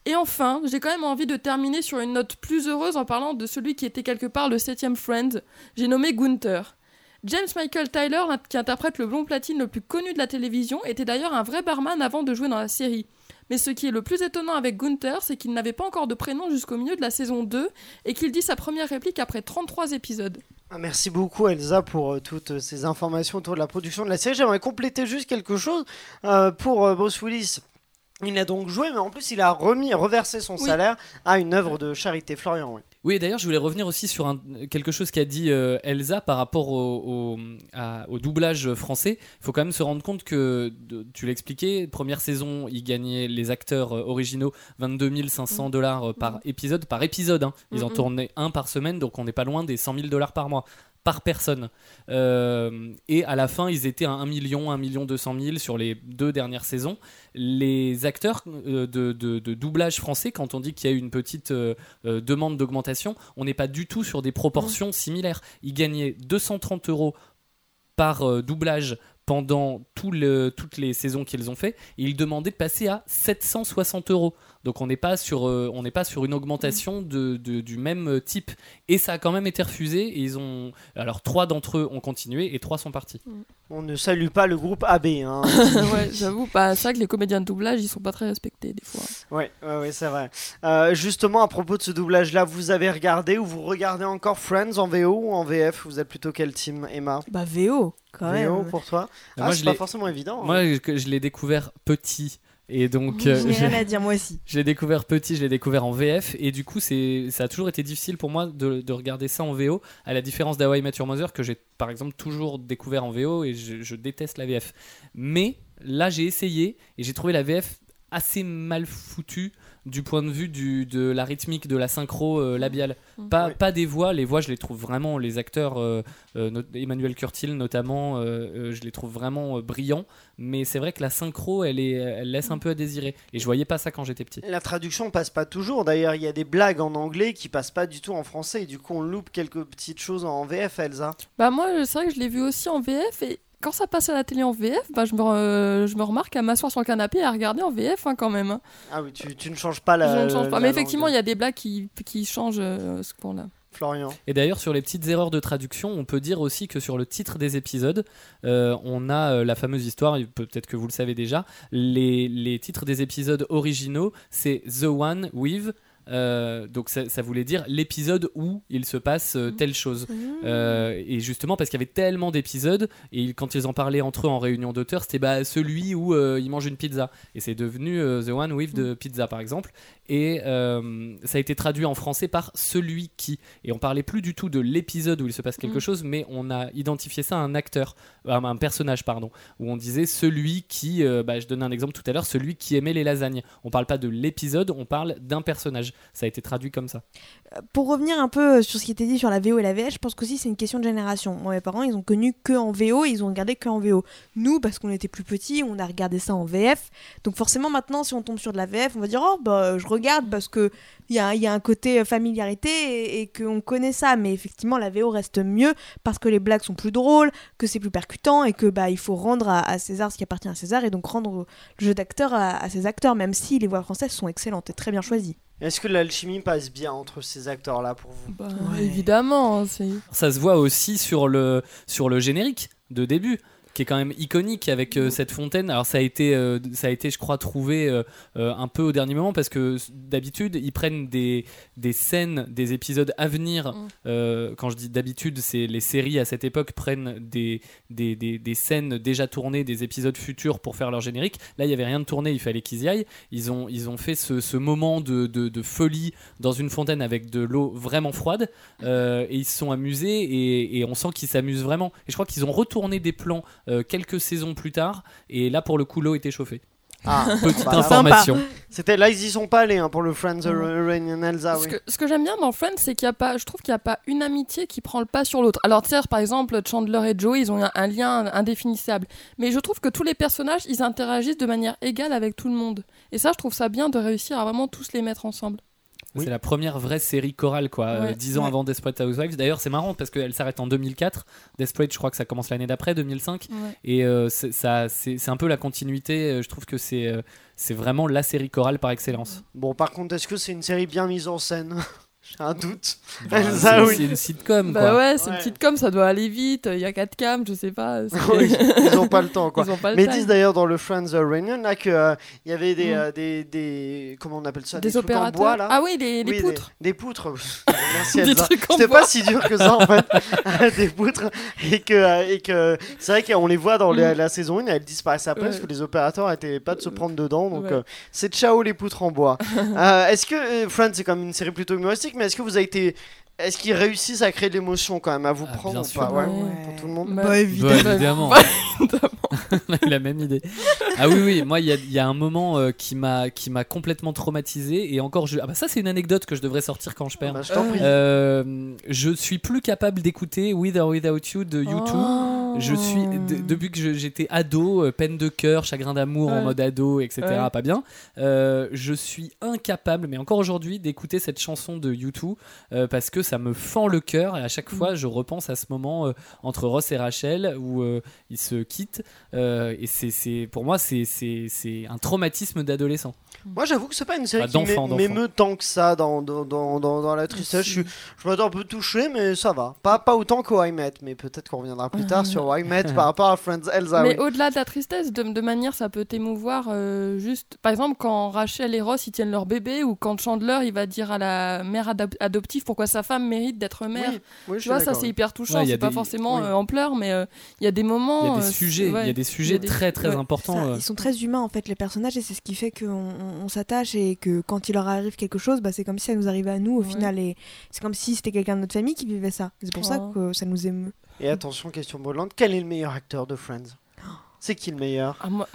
Et enfin, j'ai quand même envie de terminer sur une note plus heureuse en parlant de celui qui était quelque part le septième Friend. J'ai nommé Gunther. James Michael Tyler, qui interprète le blond platine le plus connu de la télévision, était d'ailleurs un vrai barman avant de jouer dans la série. Mais ce qui est le plus étonnant avec Gunther, c'est qu'il n'avait pas encore de prénom jusqu'au milieu de la saison 2 et qu'il dit sa première réplique après 33 épisodes. Ah, Merci beaucoup Elsa pour euh, toutes ces informations autour de la production de la série. J'aimerais compléter juste quelque chose euh, pour euh, Bruce Willis. Il a donc joué, mais en plus il a remis, reversé son Oui. salaire à une œuvre de charité. Florian, oui. Oui, d'ailleurs, je voulais revenir aussi sur un- quelque chose qu'a dit euh, Elsa par rapport au, au- à- au doublage français. Il faut quand même se rendre compte que, de- tu l'expliquais, première saison, ils gagnaient les acteurs euh, originaux 22 500 dollars euh, par épisode, par épisode. hein. Ils en Mhm. tournaient un par semaine, donc on n'est pas loin des 100 000 dollars par mois par personne. Euh, et à la fin, ils étaient à 1 million, 1 million 200 000 sur les deux dernières saisons. Les acteurs euh, de, de- de doublage français, quand on dit qu'il y a eu une petite euh, euh, demande d'augmentation, on n'est pas du tout sur des proportions similaires. Ils gagnaient 230 euros par euh, doublage pendant tout le- toutes les saisons qu'ils ont fait, et ils demandaient de passer à 760 euros. Donc on n'est pas sur euh, on n'est pas sur une augmentation de, de- du même euh, type. Et ça a quand même été refusé. Et ils ont alors trois d'entre eux ont continué et trois sont partis. On ne salue pas le groupe AB. Hein. <laughs> ouais, j'avoue, pas ça que les comédiens de doublage, ils sont pas très respectés des fois. ouais, ouais, ouais, c'est vrai. Euh, justement, à propos de ce doublage-là, vous avez regardé ou vous regardez encore Friends en VO ou en VF Vous êtes plutôt quel team, Emma? Bah VO, quand VO même. pour toi? Moi, Ah, c'est pas forcément évident. hein. Moi je, je l'ai découvert petit. Et donc, euh, j'ai- rien à dire moi aussi. <laughs> Je l'ai découvert petit, je l'ai découvert en VF et du coup c'est ça a toujours été difficile pour moi de, de regarder ça en VO à la différence d'Hawaii Your Mother que j'ai par exemple toujours découvert en VO et je, je déteste la VF. Mais là j'ai essayé et j'ai trouvé la VF assez mal foutue du point de vue du, de la rythmique, de la synchro euh, labiale. Mhm. Pas, pas des voix, les voix je les trouve vraiment, les acteurs, euh, euh, not- Emmanuel Curtil notamment, euh, euh, je les trouve vraiment euh, brillants, mais c'est vrai que la synchro elle, est, elle laisse un peu à désirer et je voyais pas ça quand j'étais petit. La traduction passe pas toujours. D'ailleurs, il y a des blagues en anglais qui passent pas du tout en français. Et du coup, on loupe quelques petites choses en VF, Elsa. Bah moi, c'est vrai que je l'ai vu aussi en VF et quand ça passe à la télé en VF, bah je me, re- je me remarque à m'asseoir sur le canapé et à regarder en VF hein, quand même. hein. Ah oui, tu, tu ne changes pas la. je ne change pas. la Mais effectivement, il y a des blagues qui, qui changent euh, ce qu'on a. Florian. Et d'ailleurs, sur les petites erreurs de traduction, on peut dire aussi que sur le titre des épisodes, euh, on a euh, la fameuse histoire, peut-être que vous le savez déjà, les, les titres des épisodes originaux, c'est The One with. Euh, donc ça, ça voulait dire l'épisode où il se passe euh, telle chose. Euh, et justement parce qu'il y avait tellement d'épisodes et quand ils en parlaient entre eux en réunion d'auteurs c'était bah, celui où ils mangent une pizza. Et c'est devenu The One with the Pizza par exemple. Et ça a été traduit en français par celui qui. Et on parlait plus du tout de l'épisode où il se passe quelque chose mais on a identifié ça à un acteur à un personnage pardon où on disait celui qui bah, je donnais un exemple tout à l'heure celui qui aimait les lasagnes. On parle pas de l'épisode on parle d'un personnage ça a été traduit comme ça Pour revenir un peu sur ce qui était dit sur la VO et la VF, je pense qu'aussi c'est une question de génération. Mes parents, ils ont connu que en VO, ils ont regardé que en VO. Nous, parce qu'on était plus petits, on a regardé ça en VF. Donc forcément, maintenant, si on tombe sur de la VF, on va dire oh bah je regarde parce que il y a, un côté familiarité et, et qu'on connaît ça. Mais effectivement, la VO reste mieux parce que les blagues sont plus drôles, que c'est plus percutant et que bah il faut rendre à, à César ce qui appartient à César et donc rendre le jeu d'acteur à, à ses acteurs, même si les voix françaises sont excellentes et très bien choisies. Est-ce que l'alchimie passe bien entre ces acteurs-là pour vous Bah, Ouais. Évidemment, hein, c'est. ça se voit aussi sur le, sur le générique de début qui est quand même iconique avec euh, cette fontaine. Alors ça a été, euh, ça a été je crois, trouvé euh, un peu au dernier moment parce que d'habitude ils prennent des, des scènes des épisodes à venir. Mm. Quand je dis d'habitude, c'est les séries à cette époque prennent des, des, des, des scènes déjà tournées, des épisodes futurs pour faire leur générique. Là il n'y avait rien de tourné, il fallait qu'ils y aillent. Ils ont, ils ont fait ce, ce moment de, de, de folie dans une fontaine avec de l'eau vraiment froide et ils se sont amusés et, et on sent qu'ils s'amusent vraiment. Et je crois qu'ils ont retourné des plans euh, quelques saisons plus tard et là pour le coup l'eau était chauffée. Ah, <laughs> Petite bah, information. C'était là, ils y sont pas allés hein, pour le Friends. Rain and Elsa. ce oui. que, ce que j'aime bien dans Friends, c'est qu'il y a pas, je trouve qu'il n'y a pas une amitié qui prend le pas sur l'autre. Alors, certes, par exemple, Chandler et Joey, ils ont un, un lien indéfinissable. Mais je trouve que tous les personnages, ils interagissent de manière égale avec tout le monde. Et ça, je trouve ça bien de réussir à vraiment tous les mettre ensemble. Oui. C'est la première vraie série chorale, quoi, euh, Ouais. dix ans Ouais. avant Desperate Housewives. D'ailleurs, c'est marrant parce qu'elle s'arrête en 2004. Desperate, je crois que ça commence l'année d'après, 2005. Ouais. Et euh, c'est ça- c'est c'est un peu la continuité. euh, Je trouve que c'est euh, c'est vraiment la série chorale par excellence. Bon, par contre, est-ce que c'est une série bien mise en scène? J'ai un doute. Bah, c'est oui. c'est une sitcom, Bah quoi. ouais, c'est Ouais. une petite com, ça doit aller vite, il y a 4 cams, je sais pas. Oui, ils ont pas le temps, quoi. <laughs> Ils ont pas le Mais ils disent d'ailleurs dans le Friends Reunion là que euh, il y avait des, Mm. euh, des, des comment on appelle ça Des, trucs en bois là. Ah oui, les, les Oui, des- poutres. Des, poutres. <laughs> Merci Des trucs en C'était bois. pas si dur que ça en fait. <laughs> des poutres et que euh, et que c'est vrai qu'on les voit dans la, Mm. la saison 1 et elles disparaissent après parce que les opérateurs étaient pas de se prendre dedans donc Ouais. euh, c'est ciao les poutres en bois. Euh, est-ce que Friends c'est comme une série plutôt humoristique est-ce que vous avez été est-ce qu'ils réussissent à créer de l'émotion quand même à vous Ah, prendre bien ou sûr. pas ouais, Ouais. pour tout le monde Bah, Bah, évidemment. Bah, évidemment. Eu <laughs> la même idée. Ah oui, oui, moi, il y a, il y a un moment euh, qui m'a qui m'a complètement traumatisé. Et encore, je... ah bah ça, c'est une anecdote que je devrais sortir quand je perds. Bah, je t'en Euh, prie. Euh, je suis plus capable d'écouter With or Without You de YouTube. Oh. Je suis de- depuis que j'étais ado, euh, peine de cœur, chagrin d'amour en mode ado, etc. Ouais. Pas bien. Euh, je suis incapable, mais encore aujourd'hui, d'écouter cette chanson de YouTube euh, parce que ça me fend le cœur et à chaque Mm. fois, je repense à ce moment euh, entre Ross et Rachel où euh, ils se quittent euh, et c'est pour moi c'est un traumatisme d'adolescent. Moi, j'avoue que c'est pas une série Enfin, qui m'émeut tant que ça dans, dans, dans, dans, dans la tristesse. Je, suis- je m'attends un peu touché, mais ça va. Pas, pas autant que I Met, mais peut-être qu'on reviendra plus tard sur I Met par rapport à Friends Elsa. Mais oui. au-delà de la tristesse, de, de manière, ça peut t'émouvoir euh, juste. Par exemple, quand Rachel et Ross ils tiennent leur bébé, ou quand Chandler il va dire à la mère adop- adoptive pourquoi sa femme mérite d'être mère. Oui, oui, je Tu vois, ça c'est hyper touchant. Ouais, c'est pas des- forcément oui. euh, en pleurs, mais euh, il y a des moments. Il y a des euh, sujets, il ouais. y a des sujets très très importants. Ils sont très humains en fait les personnages et c'est ce qui fait qu'on on, on s'attache et que quand il leur arrive quelque chose, bah, c'est comme si ça nous arrivait à nous au Ouais. final et c'est comme si c'était quelqu'un de notre famille qui vivait ça. C'est pour ça Oh. que ça nous émeut. Et attention, question brûlante quel est le meilleur acteur de Friends? C'est qui le meilleur? Ah, moi,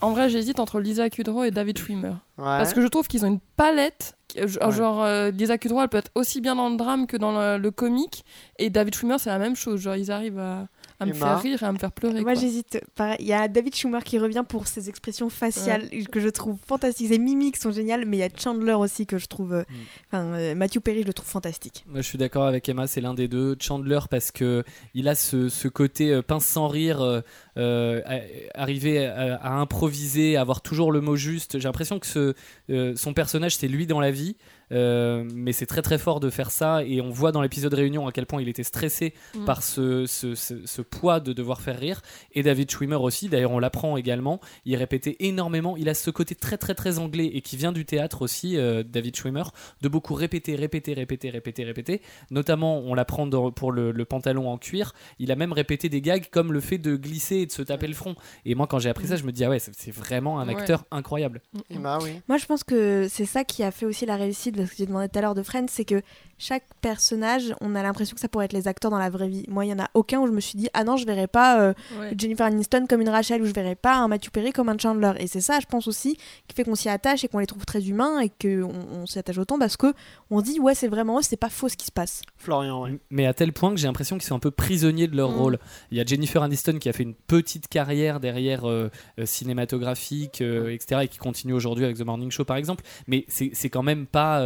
en vrai, j'hésite entre Lisa Kudrow et David Schwimmer. Ouais. Parce que je trouve qu'ils ont une palette. qui- euh, Ouais. Genre, euh, Lisa Kudrow, elle peut être aussi bien dans le drame que dans le, le comique. Et David Schwimmer, c'est la même chose. Genre, ils arrivent à, à me faire rire et à me faire pleurer. Moi j'hésite. Pareil, Il y a David Schumer qui revient pour ses expressions faciales que je trouve fantastiques. Ses mimiques sont géniales, mais il y a Chandler aussi que je trouve. euh, Mm. Enfin, euh, Matthew Perry, je le trouve fantastique. Moi, je suis d'accord avec Emma, c'est l'un des deux. Chandler parce que il a ce, ce côté euh, pince sans rire, euh, euh, à- arriver à, à improviser, à avoir toujours le mot juste. J'ai l'impression que ce, euh, son personnage c'est lui dans la vie, euh, mais c'est très très fort de faire ça et on voit dans l'épisode réunion à quel point il était stressé Mm. par ce, ce, ce- ce poids de devoir faire rire. Et David Schwimmer aussi, d'ailleurs on l'apprend également, il répétait énormément, il a ce côté très très très anglais et qui vient du théâtre aussi, euh, David Schwimmer, de beaucoup répéter, répéter, répéter, répéter, répéter. Notamment, on l'apprend pour le, le pantalon en cuir, il a même répété des gags comme le fait de glisser et de se taper le front. Et moi quand j'ai appris ça, je me dis, ah ouais, c'est vraiment un Ouais. acteur incroyable. Mm, oui. Moi, je pense que c'est ça qui a fait aussi la réussite, parce que j'ai demandé tout à l'heure de Friends, c'est que chaque personnage, on a l'impression que ça pourrait être les acteurs dans la vraie vie. Moi, il y en a aucun où je me suis dit, ah non, je verrais pas euh, Ouais. Jennifer Aniston comme une Rachel, ou je verrais pas un Matthew Perry comme un Chandler. Et c'est ça, je pense aussi, qui fait qu'on s'y attache et qu'on les trouve très humains et qu'on on, s'y attache autant parce que on se dit, ouais, c'est vraiment eux, c'est pas faux ce qui se passe. Florian, oui. Mais à tel point que j'ai l'impression qu'ils sont un peu prisonniers de leur Mm. rôle. Il y a Jennifer Aniston qui a fait une petite carrière derrière euh, euh, cinématographique, euh, etc. et qui continue aujourd'hui avec The Morning Show par exemple. Mais c'est c'est quand même pas,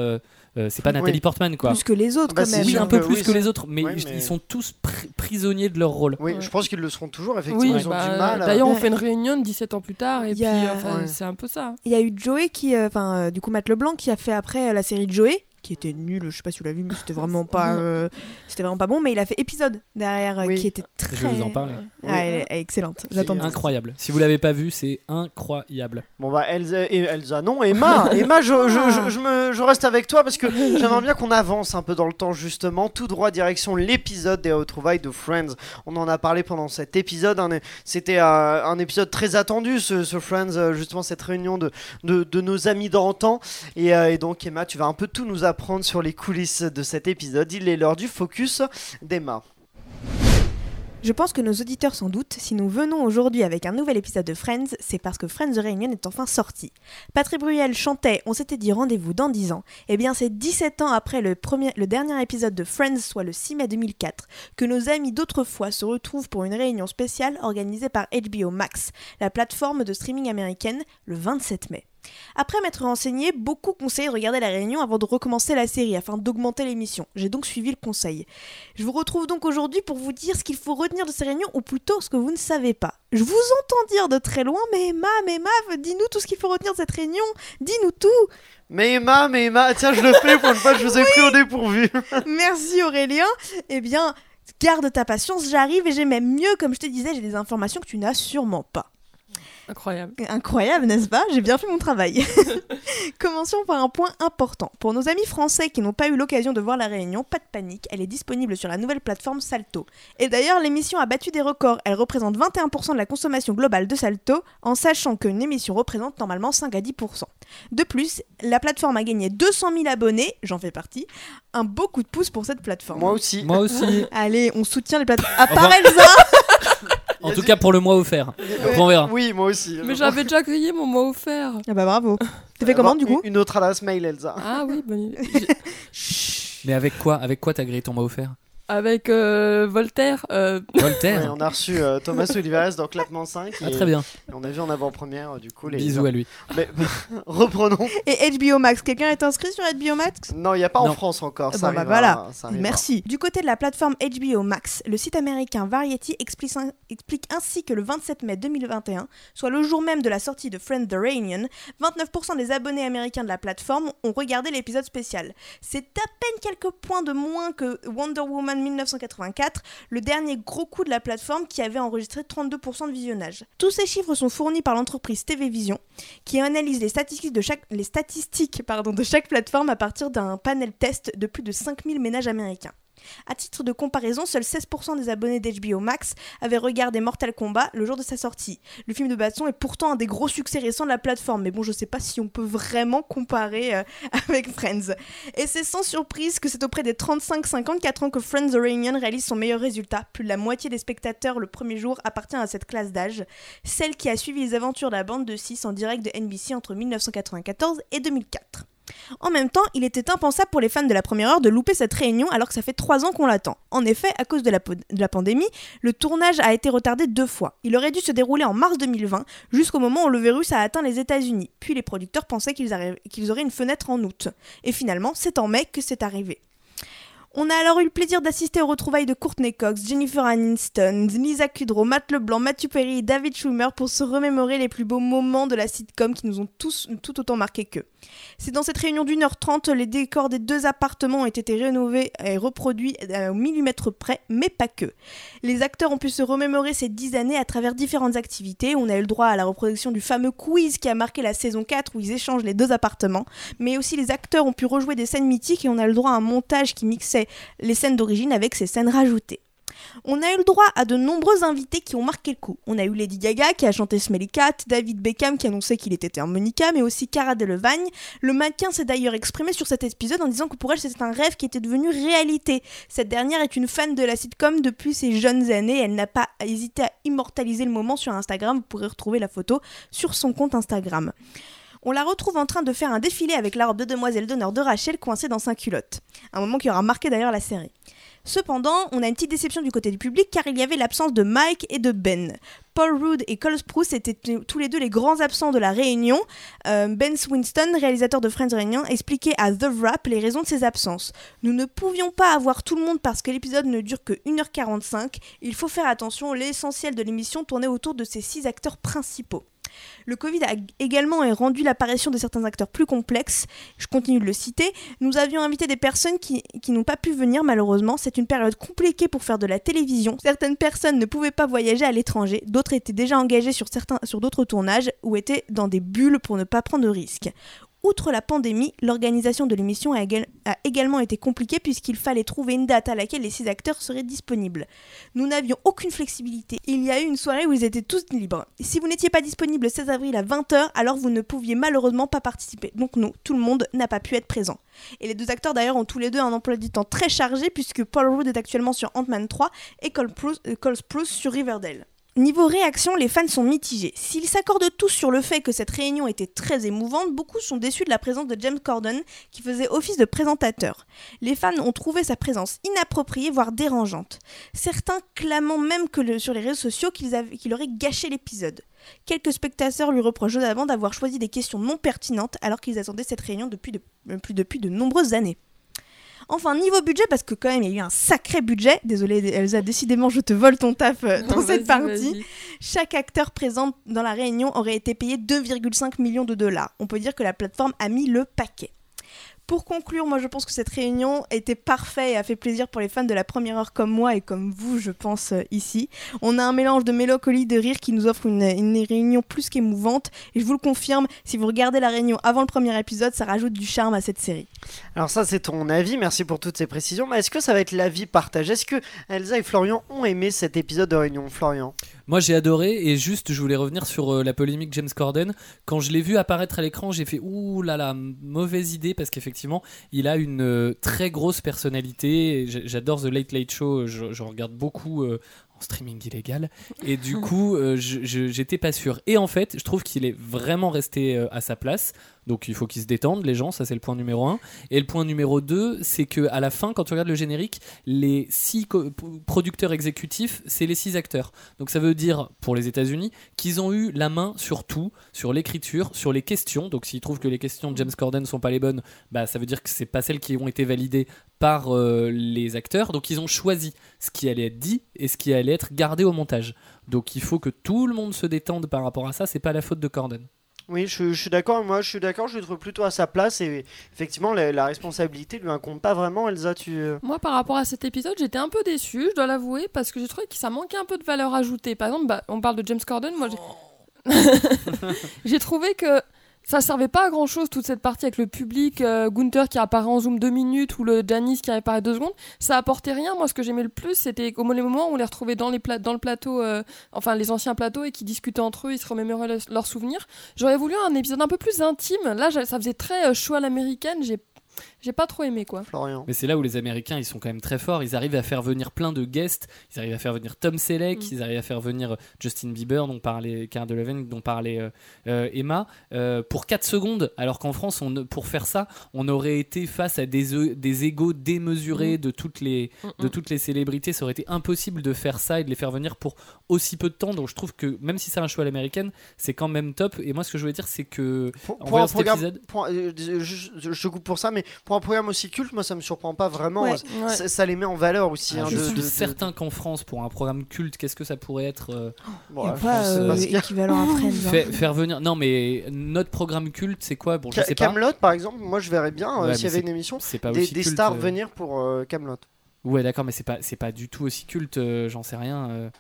euh, c'est pas Oui. Nathalie Portman quoi. Plus que les autres, Bah, quand même. Oui, un peu plus oui, que les autres, mais, Ouais, ils- mais- ils sont tous pri- prisonniers de leur rôle. Oui, Ouais. je pense qu'ils le seront toujours, effectivement. Oui, ils ont bah, du mal. à- D'ailleurs, on Ouais. fait une réunion 17 ans plus tard, et puis a- enfin, Ouais. c'est un peu ça. Il y a eu Joey qui, euh, enfin, euh, du coup, Matt Leblanc qui a fait après la série Joey, qui était nulle, je sais pas si tu l'as vu, mais c'était vraiment pas, euh, c'était vraiment pas bon, mais il a fait épisode derrière euh, Oui. qui était très. Je vais vous en parler. Ah, elle est excellente. J'attends. Incroyable. Si vous l'avez pas vu, c'est incroyable. Bon bah Elsa, non, Emma, <laughs> Emma, je, je, je, je me, je reste avec toi parce que j'aimerais bien qu'on avance un peu dans le temps justement, tout droit direction l'épisode des retrouvailles de Friends. On en a parlé pendant cet épisode, hein, c'était euh, un épisode très attendu ce, ce Friends, justement cette réunion de, de, de nos amis d'antan. Et, euh, et donc Emma, tu vas un peu tout nous apprendre sur les coulisses de cet épisode. Il est l'heure du focus d'Emma. Je pense que nos auditeurs s'en doutent, si nous venons aujourd'hui avec un nouvel épisode de Friends, c'est parce que Friends Reunion est enfin sorti. Patrick Bruel chantait On s'était dit rendez-vous dans 10 ans. Eh bien, c'est 17 ans après le, le dernier épisode de Friends, soit le 6 mai 2004, que nos amis d'autrefois se retrouvent pour une réunion spéciale organisée par HBO Max, la plateforme de streaming américaine, le 27 mai. Après m'être renseigné, beaucoup conseillaient de regarder la réunion avant de recommencer la série afin d'augmenter l'émission. J'ai donc suivi le conseil. Je vous retrouve donc aujourd'hui pour vous dire ce qu'il faut retenir de ces réunions ou plutôt ce que vous ne savez pas. Je vous entends dire de très loin, mais Emma, mais Emma, dis-nous tout ce qu'il faut retenir de cette réunion. Dis-nous tout. Mais Emma, mais Emma, tiens, je le fais pour une fois que je vous ai pris au dépourvu. <laughs> Merci Aurélien. Eh bien, garde ta patience, j'arrive et j'ai même mieux, comme je te disais, j'ai des informations que tu n'as sûrement pas. Incroyable. Incroyable, n'est-ce pas? J'ai bien fait mon travail. <laughs> Commençons par un point important. Pour nos amis français qui n'ont pas eu l'occasion de voir la réunion, pas de panique, elle est disponible sur la nouvelle plateforme Salto. Et d'ailleurs, l'émission a battu des records. Elle représente 21% de la consommation globale de Salto, en sachant qu'une émission représente normalement 5 à 10%. De plus, la plateforme a gagné 200 000 abonnés, j'en fais partie, un beau coup de pouce pour cette plateforme. Moi aussi. Moi aussi. <laughs> Allez, on soutient les plateformes. À part Elsa <laughs> En tout cas pour le mois offert. Après, on verra. Oui, moi aussi. Mais j'avais déjà grillé mon mois offert. Ah bah bravo. <laughs> T'as fait comment du coup Une autre adresse mail, Elsa. Ah oui, bonne idée. <laughs> Mais avec quoi Avec quoi t'as grillé ton mois offert? Avec euh, Voltaire. euh, Ouais, Voltaire. on a reçu euh, Thomas Olivares dans Clapement 5. Ah, et- très bien. et on a vu en avant-première, du coup, les. Bisous à lui. Mais, <laughs> reprenons. Et HBO Max, quelqu'un est inscrit sur HBO Max? Non, il n'y a pas en. France encore. Eh ça bon, bah voilà. ça. Merci. Du côté de la plateforme HBO Max, le site américain Variety explique, explique ainsi que le 27 mai 2021, soit le jour même de la sortie de Friends the Reunion, 29% des abonnés américains de la plateforme ont regardé l'épisode spécial. C'est à peine quelques points de moins que Wonder Woman 1984, le dernier gros coup de la plateforme qui avait enregistré 32% de visionnage. Tous ces chiffres sont fournis par l'entreprise TV Vision, qui analyse les statistiques de chaque, les statistiques, de chaque plateforme à partir d'un panel test de plus de 5000 ménages américains. À titre de comparaison, seuls 16% des abonnés d'HBO Max avaient regardé Mortal Kombat le jour de sa sortie. Le film de baston est pourtant un des gros succès récents de la plateforme, mais bon, je sais pas si on peut vraiment comparer euh, <laughs> avec Friends. Et c'est sans surprise que c'est auprès des 35-54 ans que Friends The Reunion réalise son meilleur résultat. Plus de la moitié des spectateurs le premier jour appartient à cette classe d'âge, celle qui a suivi les aventures de la bande de 6 en direct de NBC entre 1994 et 2004. En même temps, il était impensable pour les fans de la première heure de louper cette réunion alors que ça fait trois ans qu'on l'attend. En effet, à cause de la, pandémie, le tournage a été retardé deux fois. Il aurait dû se dérouler en mars 2020, jusqu'au moment où le virus a atteint les États-Unis. Puis les producteurs pensaient qu'ils auraient une fenêtre en août. Et finalement, c'est en mai que c'est arrivé. On a alors eu le plaisir d'assister aux retrouvailles de Courtney Cox, Jennifer Aniston, Lisa Kudrow, Matt LeBlanc, Matthew Perry et David Schumer pour se remémorer les plus beaux moments de la sitcom qui nous ont tous tout autant marqué qu'eux. C'est dans cette réunion d'une heure trente, les décors des deux appartements ont été rénovés et reproduits euh, au millimètre près, mais pas que. Les acteurs ont pu se remémorer ces dix années à travers différentes activités. On a eu le droit à la reproduction du fameux quiz qui a marqué la saison 4 où ils échangent les deux appartements, mais aussi les acteurs ont pu rejouer des scènes mythiques et on a eu le droit à un montage qui mixait les scènes d'origine avec ces scènes rajoutées. On a eu le droit à de nombreux invités qui ont marqué le coup. On a eu Lady Gaga qui a chanté Smelly Cat, David Beckham qui annonçait qu'il était harmonica, mais aussi Cara Delevingne. Le mannequin s'est d'ailleurs exprimé sur cet épisode en disant que pour elle c'était un rêve qui était devenu réalité. Cette dernière est une fan de la sitcom depuis ses jeunes années. Elle n'a pas hésité à immortaliser le moment sur Instagram. Vous pourrez retrouver la photo sur son compte Instagram. On la retrouve en train de faire un défilé avec la robe de demoiselle d'honneur de Rachel coincée dans sa culotte. Un moment qui aura marqué d'ailleurs la série. Cependant, on a une petite déception du côté du public car il y avait l'absence de Mike et de Ben. Paul Rudd et Cole Sprouse étaient tous les deux les grands absents de la réunion. Euh, ben Swinston, réalisateur de Friends Réunion, expliquait à The Wrap les raisons de ses absences. Nous ne pouvions pas avoir tout le monde parce que l'épisode ne dure que 1h45. Il faut faire attention, l'essentiel de l'émission tournait autour de ces six acteurs principaux. Le Covid a également rendu l'apparition de certains acteurs plus complexes. Je continue de le citer. Nous avions invité des personnes qui, n'ont pas pu venir malheureusement. C'est une période compliquée pour faire de la télévision. Certaines personnes ne pouvaient pas voyager à l'étranger. D'autres étaient déjà engagées sur d'autres tournages ou étaient dans des bulles pour ne pas prendre de risques. Outre la pandémie, l'organisation de l'émission a, égal- a également été compliquée puisqu'il fallait trouver une date à laquelle les six acteurs seraient disponibles. Nous n'avions aucune flexibilité. Il y a eu une soirée où ils étaient tous libres. Si vous n'étiez pas disponible le 16 avril à 20h, alors vous ne pouviez malheureusement pas participer. Donc non, tout le monde n'a pas pu être présent. Et les deux acteurs d'ailleurs ont tous les deux un emploi du temps très chargé puisque Paul Rudd est actuellement sur Ant-Man 3 et Cole Sprouse, euh, sur Riverdale. Niveau réaction, les fans sont mitigés. S'ils s'accordent tous sur le fait que cette réunion était très émouvante, beaucoup sont déçus de la présence de James Corden, qui faisait office de présentateur. Les fans ont trouvé sa présence inappropriée, voire dérangeante. Certains clamant même que sur les réseaux sociaux qu'il aurait gâché l'épisode. Quelques spectateurs lui reprochent notamment d'avoir choisi des questions non pertinentes alors qu'ils attendaient cette réunion depuis de, euh, plus depuis de nombreuses années. Enfin, niveau budget, parce que quand même il y a eu un sacré budget, désolé Elsa, décidément je te vole ton taf euh, dans Non, cette partie, chaque acteur présent dans la réunion aurait été payé 2,5 millions de dollars. On peut dire que la plateforme a mis le paquet. Pour conclure, moi je pense que cette réunion était parfaite et a fait plaisir pour les fans de la première heure comme moi et comme vous, je pense, euh, ici. On a un mélange de mélancolie, de rire qui nous offre une, réunion plus qu'émouvante. Et je vous le confirme, si vous regardez la réunion avant le premier épisode, ça rajoute du charme à cette série. Alors ça c'est ton avis, merci pour toutes ces précisions, mais est-ce que ça va être l'avis partagé? Est-ce que Elsa et Florian ont aimé cet épisode de Réunion? Florian? Moi j'ai adoré et juste je voulais revenir sur euh, la polémique James Corden. Quand je l'ai vu apparaître à l'écran, j'ai fait ouh là là, mauvaise idée parce qu'effectivement il a une euh, très grosse personnalité. J'adore The Late Late Show, je, je regarde beaucoup euh, en streaming illégal et du <laughs> coup j'étais pas sûr. Et en fait je trouve qu'il est vraiment resté à sa place. Donc il faut qu'ils se détendent les gens, ça c'est le point numéro un. Et le point numéro 2, c'est que à la fin, quand tu regardes le générique, les six producteurs exécutifs, c'est les six acteurs. Donc ça veut dire, pour les États-Unis, qu'ils ont eu la main sur tout, sur l'écriture, sur les questions. Donc s'ils trouvent que les questions de James Corden sont pas les bonnes, bah ça veut dire que c'est pas celles qui ont été validées par euh, les acteurs. Donc ils ont choisi ce qui allait être dit et ce qui allait être gardé au montage. Donc il faut que tout le monde se détende par rapport à ça. C'est pas la faute de Corden. Oui, je, je suis d'accord, moi je suis d'accord, je le trouve plutôt à sa place et effectivement la, la responsabilité lui incombe pas vraiment Elsa, tu... euh, Moi, par rapport à cet épisode, j'étais un peu déçue, je dois l'avouer, parce que j'ai trouvé que ça manquait un peu de valeur ajoutée. Par exemple, bah, on parle de James Corden, moi j'ai- <laughs> j'ai trouvé que ça servait pas à grand chose toute cette partie avec le public, euh, Gunther qui apparaît en zoom deux minutes ou le Janice qui apparaît deux secondes, ça apportait rien. Moi, ce que j'aimais le plus, c'était au moment où on les retrouvait dans, les le plateau, euh, enfin les anciens plateaux et qui discutaient entre eux, ils se remémoraient le- leurs souvenirs. J'aurais voulu un épisode un peu plus intime. Là, ça faisait très euh, show à l'américaine. J'ai pas trop aimé quoi. Florian. Mais c'est là où les Américains ils sont quand même très forts. Ils arrivent à faire venir plein de guests. Ils arrivent à faire venir Tom Selleck. Mm. Ils arrivent à faire venir Justin Bieber, dont parlait Cara Delevingne, dont parlait euh, euh, Emma, euh, pour 4 secondes. Alors qu'en France, on, pour faire ça, on aurait été face à des, e- des égaux démesurés de toutes les Mm, de mm. toutes les célébrités. Ça aurait été impossible de faire ça et de les faire venir pour aussi peu de temps. Donc je trouve que même si c'est un choix à l'américaine, c'est quand même top. Et moi, ce que je voulais dire, c'est que Pour, en pour un cet programme, épisode- pour euh, je, je- je te coupe pour ça, mais pour un programme aussi culte, moi ça me surprend pas vraiment. Ouais. Ouais. Ça, ça les met en valeur aussi. Alors, hein, je de- suis de- de- certain qu'en France, pour un programme culte, qu'est-ce que ça pourrait être euh, Bon, pas euh, équivalent à <laughs> Friends. hein. Faire venir. Non, mais notre programme culte, c'est quoi? Bon, je Ca- sais pas. Camelot par exemple, moi je verrais bien euh, Ouais, s'il y avait c'est- une émission C'est pas des, aussi des culte, stars euh. venir pour euh, Camelot. Ouais, d'accord, mais c'est pas, c'est pas du tout aussi culte. euh, J'en sais rien.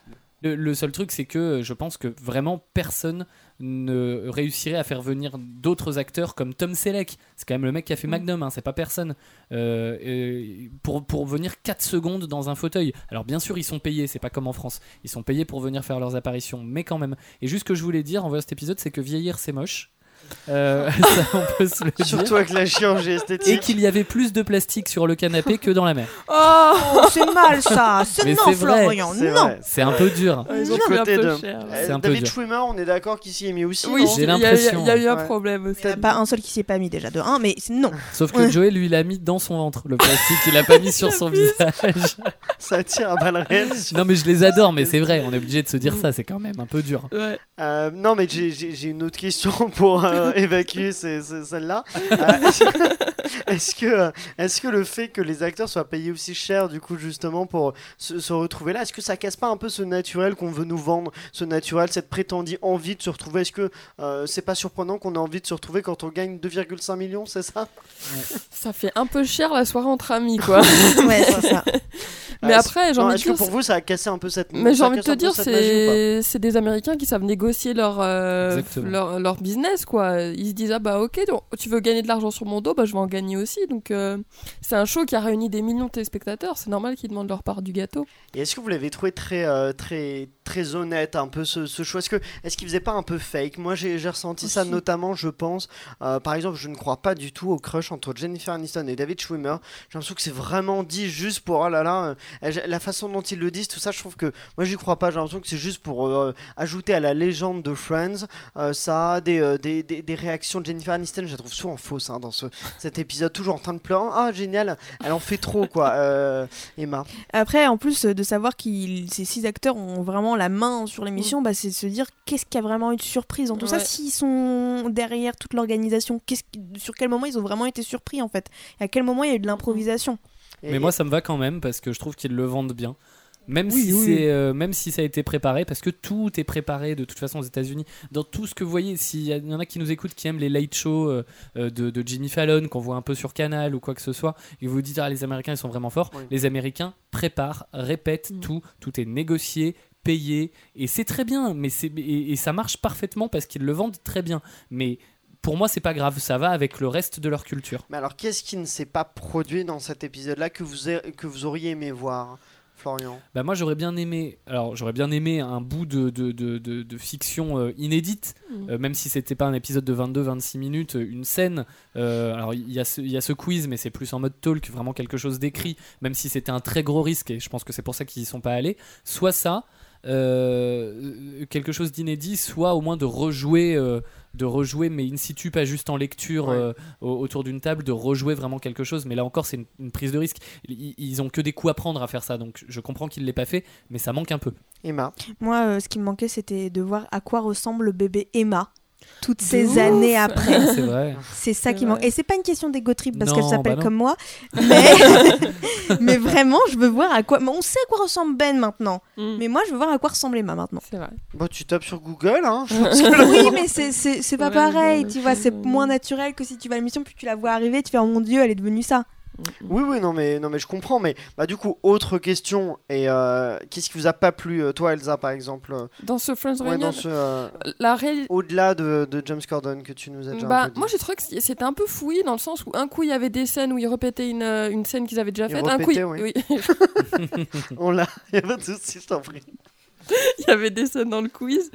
Le, le seul truc, c'est que euh, je pense que vraiment personne ne réussirait à faire venir d'autres acteurs comme Tom Selleck. C'est quand même le mec qui a fait Magnum, hein, c'est pas personne. Euh, euh, pour, pour venir 4 secondes dans un fauteuil. Alors bien sûr, ils sont payés, c'est pas comme en France. Ils sont payés pour venir faire leurs apparitions, mais quand même. Et juste ce que je voulais dire en voyant cet épisode, c'est que vieillir, c'est moche. Euh, <laughs> ça, on peut se le dire. Surtout avec la chirurgie Et esthétique. qu'il y avait plus de plastique sur le canapé que dans la mer. Oh, c'est mal ça. C'est non, Florian, non. vrai. C'est un peu dur. Ils ont côté de-. Euh, un David dur. Schwimmer, on est d'accord qu'il s'y est mis aussi. Oui, j'ai il y a- l'impression. Il y a eu un problème aussi. Il n'y en a pas un seul qui s'y est pas mis déjà de 1, mais non. Sauf que. Joey, lui, il l'a mis dans son ventre, le plastique. Il l'a pas mis <laughs> sur son visage. ça tire à balles réelles. Non, mais je les adore, mais c'est vrai, on est obligé de se dire ça, c'est quand même un peu dur. Ouais. Euh, non, mais j'ai une autre question pour euh, évacuer celle-là. Euh, <laughs> Est-ce que, euh, est-ce que le fait que les acteurs soient payés aussi cher, du coup, justement, pour se, se retrouver là, est-ce que ça casse pas un peu ce naturel qu'on veut nous vendre, ce naturel, cette prétendue envie de se retrouver? Est-ce que euh, c'est pas surprenant qu'on ait envie de se retrouver quand on gagne 2,5 millions, c'est ça? Ça fait un peu cher la soirée entre amis, quoi. Ouais, c'est ça. <laughs> Mais Euh, après, j'ai envie de Est-ce que dire, pour vous, ça a cassé un peu cette Mais j'ai envie de te dire, c'est c'est des Américains qui savent négocier leur, euh, leur, leur business, quoi. Ils se disent, ah bah ok, donc, tu veux gagner de l'argent sur mon dos, bah je vais en gagner aussi. Donc euh, c'est un show qui a réuni des millions de téléspectateurs, c'est normal qu'ils demandent leur part du gâteau. Et est-ce que vous l'avez trouvé très, euh, très, très honnête, un peu ce, ce choix. Est-ce que est-ce qu'il faisait pas un peu fake? Moi, j'ai ressenti ça notamment, je pense. euh, par exemple, je ne crois pas du tout au crush entre Jennifer Aniston et David Schwimmer. J'ai l'impression que c'est vraiment dit juste pour oh là là, euh, la façon dont ils le disent, tout ça, je trouve que moi, j'y crois pas. J'ai l'impression que c'est juste pour euh, ajouter à la légende de Friends. Ça a des, des, des, des réactions de Jennifer Aniston, je la trouve souvent fausse hein, dans ce, cet épisode, toujours en train de pleurer. Ah, génial, elle en fait trop, quoi, Emma. Après, en plus de savoir que ces six acteurs ont vraiment la main sur l'émission, bah, c'est de se dire qu'est-ce qu'il y a vraiment eu de surprise dans tout ça. Ouais. S'ils sont derrière toute l'organisation, qu'est-ce sur quel moment ils ont vraiment été surpris en fait? Et à quel moment il y a eu de l'improvisation? Et- Mais moi, ça me va quand même parce que je trouve qu'ils le vendent bien. Même, Oui, si oui, euh, même si ça a été préparé, parce que tout est préparé de toute façon aux États-Unis. Dans tout ce que vous voyez, s'il y, en a qui nous écoutent, qui aiment les late shows euh, euh, de, de Jimmy Fallon, qu'on voit un peu sur Canal ou quoi que ce soit, et vous vous dites, ah, les Américains, ils sont vraiment forts. Oui. Les Américains préparent, répètent Mm. tout, tout est négocié, payé, et c'est très bien, mais c'est, et, et ça marche parfaitement parce qu'ils le vendent très bien. Mais pour moi, c'est pas grave, ça va avec le reste de leur culture. Mais alors, qu'est-ce qui ne s'est pas produit dans cet épisode-là que vous, a- que vous auriez aimé voir, Florian? Bah moi j'aurais bien aimé, alors j'aurais bien aimé un bout de, de, de, de- de fiction euh, inédite, Mm. euh, même si c'était pas un épisode de 22-26 minutes, euh, une scène. euh, alors il y, a ce- il y a ce quiz, mais c'est plus en mode talk, vraiment quelque chose d'écrit, même si c'était un très gros risque et je pense que c'est pour ça qu'ils y sont pas allés. Soit ça, euh, quelque chose d'inédit, soit au moins de rejouer. euh, de rejouer mais in situ pas juste en lecture Ouais. euh, au- autour d'une table de rejouer vraiment quelque chose mais là encore c'est une, une prise de risque ils, ils ont que des coups à prendre à faire ça donc je comprends qu'il l'ait pas fait mais ça manque un peu Emma Moi, euh, ce qui me manquait, c'était de voir à quoi ressemble le bébé Emma toutes De ces ouf. années après. c'est vrai C'est ça qui manque. Et c'est pas une question d'ego trip parce qu'elle s'appelle bah comme moi, <laughs> mais... <laughs> mais vraiment, je veux voir à quoi. On sait à quoi ressemble Ben maintenant, Mm. mais moi, je veux voir à quoi ressemble Emma maintenant. C'est vrai. Bah, tu tapes sur Google, hein <laughs> oui, mais c'est- c'est c'est pas Ouais, pareil, tu vois, c'est moins naturel que si tu vas à l'émission, puis tu la vois arriver, tu fais oh mon dieu, elle est devenue ça. Oui, oui, non, mais, non, mais je comprends. Mais bah, du coup, autre question. Et euh, qu'est-ce qui vous a pas plu, euh, toi, Elsa, par exemple euh, Dans ce Friends ouais, Reunion, euh. Au-delà de, de James Corden que tu nous as déjà un Bah, peu dit. moi j'ai trouvé que c'était un peu fouillis dans le sens où un coup il y avait des scènes où ils répétaient une, une scène qu'ils avaient déjà faite, un coup il... oui. oui. <laughs> On l'a, <laughs> y a pas de soucis, je t'en prie. <laughs> il y avait des scènes dans le quiz,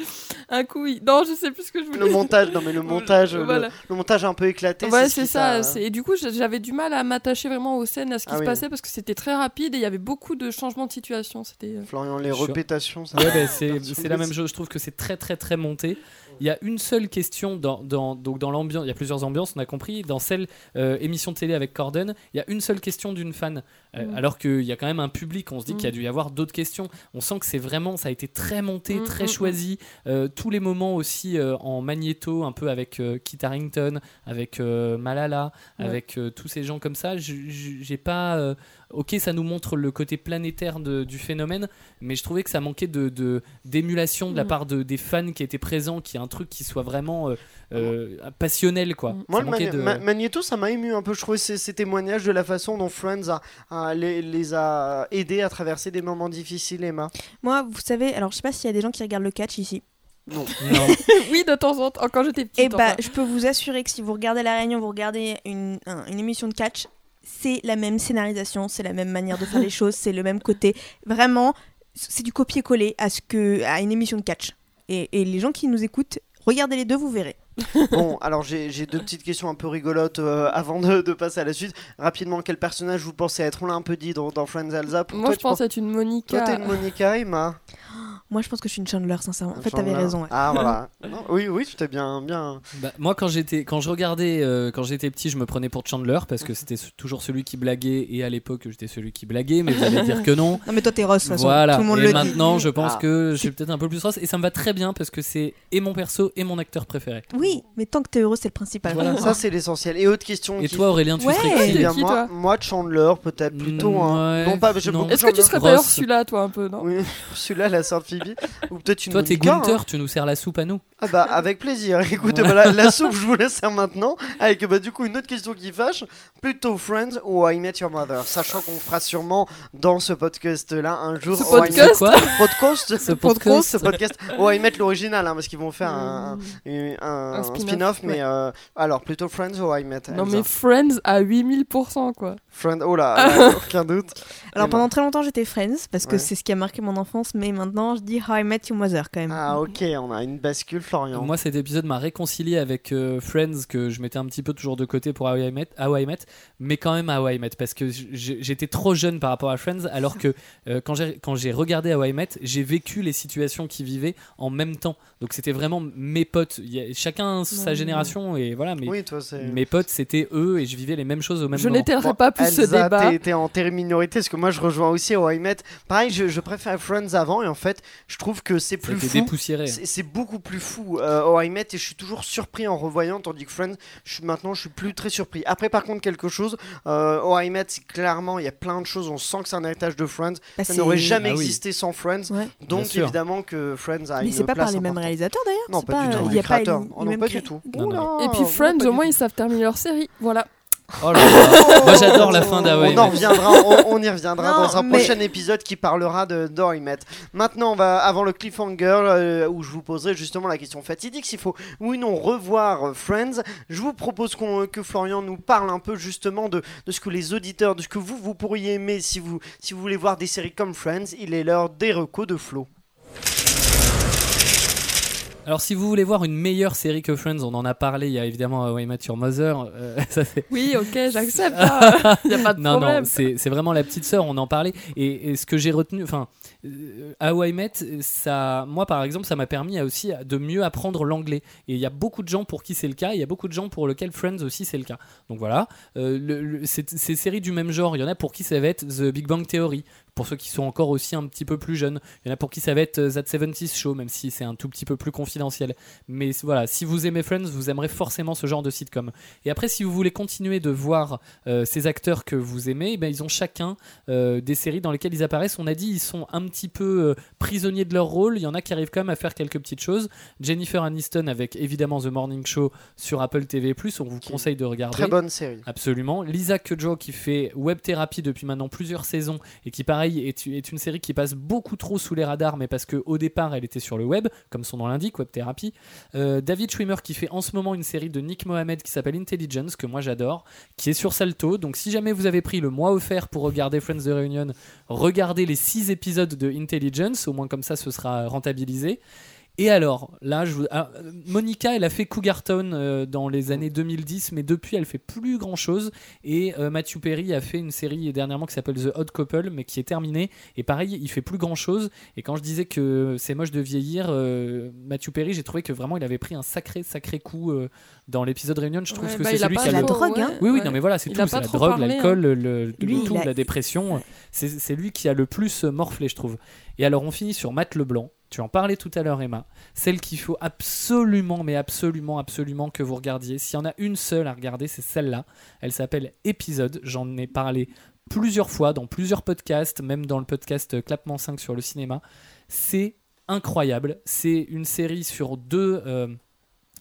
un coup il... non je sais plus ce que je voulais Le montage, non, mais le montage, le- Voilà. le, montage un peu éclaté. Ouais, ce c'est ça. Et du coup, j'a- j'avais du mal à m'attacher vraiment aux scènes, à ce qui Ah se oui. passait, parce que c'était très rapide et il y avait beaucoup de changements de situation. C'était. euh, Florian, les répétations, ça Ouais, bah, c'est la même chose. Je trouve que c'est très, très, très monté. Il y a une seule question dans, dans, donc dans l'ambiance. Il y a plusieurs ambiances, on a compris. Dans celle euh, émission de télé avec Corden, il y a une seule question d'une fan. Euh, Mm. Alors qu'il y a quand même un public. On se dit Mm. qu'il y a dû y avoir d'autres questions. On sent que c'est vraiment, ça a été très monté, Mm, très mm, choisi. Euh, tous les moments aussi euh, en magnéto, un peu avec euh, Kit Harington, avec euh, Malala, Ouais. avec euh, tous ces gens comme ça. J'ai pas. euh, ok, ça nous montre le côté planétaire de- du phénomène, mais je trouvais que ça manquait de de- d'émulation de, la part de, des fans qui étaient présents, qui est un truc qui soit vraiment euh, euh, passionnel, quoi. Moi, Ça le de- Ma- Magnéto, ça m'a ému un peu. Je trouvais ces, ces témoignages de la façon dont Friends a, a- les, les a aidés à traverser des moments difficiles, Emma. Moi, vous savez, alors je sais pas s'il y a des gens qui regardent le catch ici. Non. <laughs> Non. <laughs> oui, de temps en temps, quand j'étais petite. Et bah, enfin. je peux vous assurer que si vous regardez La Réunion, vous regardez une, un- une émission de catch, c'est la même scénarisation, c'est la même manière de faire les <laughs> choses, c'est le même côté. Vraiment, c'est du copier-coller à, ce que, à une émission de catch. Et, et les gens qui nous écoutent, regardez les deux, vous verrez. <laughs> Bon, alors j'ai deux petites questions un peu rigolotes euh, avant de, de passer à la suite. Rapidement, quel personnage vous pensez être? On l'a un peu dit dans, dans Friends Elsa. Pour Moi, toi, je tu pense être une Monica. Toi, t'es une Monica, Emma? Moi, je pense que je suis une Chandler, sincèrement. En fait, t'avais raison. ouais. Ah, voilà. <laughs> Non, oui, oui, tu t'es bien, bien. Bah, moi, quand j'étais, quand je regardais, euh, quand j'étais petit, je me prenais pour Chandler parce que c'était toujours celui qui blaguait et à l'époque j'étais celui qui blaguait, mais vous allez dire que non. Non, mais toi, t'es Ross, de toute façon. Voilà. Tout le monde et le dit. maintenant, je pense Ah. que je suis peut-être un peu plus Ross et ça me va très bien parce que c'est et mon perso et mon acteur préféré. Oui, mais tant que t'es heureux, c'est le principal. Voilà. Ça, <laughs> c'est l'essentiel. Et autre question. Et qui- toi, Aurélien, tu Ouais. serais Eh qui bien, Qui, moi, toi moi, Chandler, peut-être plutôt. hein. Ouais, Non, pas, non. Est-ce que tu serais pas Ross. Ursula, toi, un peu, non? Oui, <laughs> celui-là, la sœur de Phoebe. Ou peut-être une Toi, t'es Monica, hein. Gunther, tu nous sers la soupe à nous. Ah bah avec plaisir. <laughs> Écoute, bah, la, la soupe, je vous laisse faire maintenant. Avec bah, du coup une autre question qui fâche. Plutôt Friends ou I Met Your Mother? Sachant qu'on fera sûrement dans ce podcast-là un jour. Ce Oh, I Met- podcast Quoi? Podcast? Ce podcast, ce podcast. Oh, I Met l'original, hein, parce qu'ils vont faire un, Mm. un, un- Un un spin-off, mais ouais. euh, alors plutôt Friends ou I Met Non, Elsa mais Friends à 8000%, quoi. Friends, oh là, <laughs> aucun doute. Alors pendant très longtemps j'étais Friends parce que Ouais. c'est ce qui a marqué mon enfance, mais maintenant je dis How I Met Your Mother quand même. Ah ok, on a une bascule, Florian. Moi, cet épisode m'a réconcilié avec euh, Friends, que je mettais un petit peu toujours de côté pour How I Met, How I Met, mais quand même How I Met, parce que j'étais trop jeune par rapport à Friends, alors que euh, quand j'ai quand j'ai regardé How I Met, j'ai vécu les situations qu'ils vivaient en même temps. Donc c'était vraiment mes potes. Il y a- chacun sa génération, et voilà, mais oui, toi c'est. mes potes, c'était eux, et je vivais les mêmes choses au même Je moment. n'étalerai Bon, pas plus ce Elsa, débat. t'es- en terre minorité, parce que moi je rejoins aussi au I Met. Pareil, je, je préfère Friends avant, et en fait, je trouve que c'est plus fou. dépoussiéré. C'est beaucoup plus fou euh, au I Met, et je suis toujours surpris en revoyant, tandis que Friends, je suis, maintenant je suis plus très surpris. Après, par contre, quelque chose, euh, au I Met, c'est clairement, il y a plein de choses, on sent que c'est un héritage de Friends. Bah, Ça n'aurait jamais Ah oui. existé sans Friends, Ouais. donc évidemment que Friends a Mais une c'est pas par place les mêmes réalisateurs d'ailleurs Non, C'est pas du tout. Il Les y a pas Pas du tout. Non, non. Oula, Et puis Friends, au moins, ils savent terminer leur série. Voilà. Oh là là. <laughs> Moi, j'adore la fin On en Met. reviendra, on, on y reviendra Non, dans un mais- prochain épisode qui parlera de d'How I Met. Maintenant, on va avant le cliffhanger euh, où je vous poserai justement la question fatidique s'il faut oui ou non revoir euh, Friends. Je vous propose qu'on- que Florian nous parle un peu justement de, de ce que les auditeurs, de ce que vous vous pourriez aimer si vous si vous voulez voir des séries comme Friends. Il est l'heure des recos de Flo. Alors, si vous voulez voir une meilleure série que Friends, on en a parlé. Il y a évidemment How I Met Your Mother. euh, <laughs> ça, c'est- Oui, ok, j'accepte. <laughs> hein. Il n'y a pas de non, problème. non, c'est c'est vraiment la petite sœur, on en parlait. Et, et ce que j'ai retenu, enfin, euh, How I Met, ça, moi par exemple, ça m'a permis aussi de mieux apprendre l'anglais. Et il y a beaucoup de gens pour qui c'est le cas, il y a beaucoup de gens pour lesquels Friends aussi c'est le cas. Donc voilà, Euh, le- le- c'est- ces séries du même genre, il y en a pour qui ça va être The Big Bang Theory. Pour ceux qui sont encore aussi un petit peu plus jeunes, il y en a pour qui ça va être euh, That 70 Show, même si c'est un tout petit peu plus confidentiel. Mais voilà, si vous aimez Friends, vous aimerez forcément ce genre de sitcom. Et après, si vous voulez continuer de voir euh, ces acteurs que vous aimez, eh ben, ils ont chacun euh, des séries dans lesquelles ils apparaissent. On a dit ils sont un petit peu euh, prisonniers de leur rôle. Il y en a qui arrivent quand même à faire quelques petites choses. Jennifer Aniston avec évidemment The Morning Show sur Apple TV+. On vous conseille de regarder. Très bonne série. Absolument. Lisa Kudrow qui fait web thérapie depuis maintenant plusieurs saisons et qui est, une série qui passe beaucoup trop sous les radars mais parce qu'au départ elle était sur le web comme son nom l'indique web thérapie. Euh, David Schwimmer qui fait en ce moment une série de Nick Mohammed qui s'appelle Intelligence que moi j'adore qui est sur Salto. Donc si jamais vous avez pris le mois offert pour regarder Friends de Reunion, regardez les 6 épisodes de Intelligence au moins comme ça ce sera rentabilisé. Et alors, là, je vous... alors, euh, Monica, elle a fait Cougar Town euh, dans les années 2010, mais depuis, elle fait plus grand chose. Et euh, Matthew Perry a fait une série dernièrement qui s'appelle The Odd Couple, mais qui est terminée. Et pareil, il fait plus grand chose. Et quand je disais que c'est moche de vieillir, euh, Matthew Perry, j'ai trouvé que vraiment il avait pris un sacré, sacré coup euh, dans l'épisode Réunion. Je trouve Ouais, que bah, c'est celui qui a la le. drogue, hein. Oui, oui, ouais. non, mais voilà, c'est tout. C'est la drogue, parlé, hein. l'alcool, le, le- Lui, le il tout, a- la dépression. C'est c'est lui qui a le plus morflé, je trouve. Et alors, on finit sur Matt Leblanc. Tu en parlais tout à l'heure, Emma. Celle qu'il faut absolument, mais absolument, absolument que vous regardiez. S'il y en a une seule à regarder, c'est celle-là. Elle s'appelle Épisode. J'en ai parlé plusieurs fois dans plusieurs podcasts, même dans le podcast Clapement 5 sur le cinéma. C'est incroyable. C'est une série sur deux euh,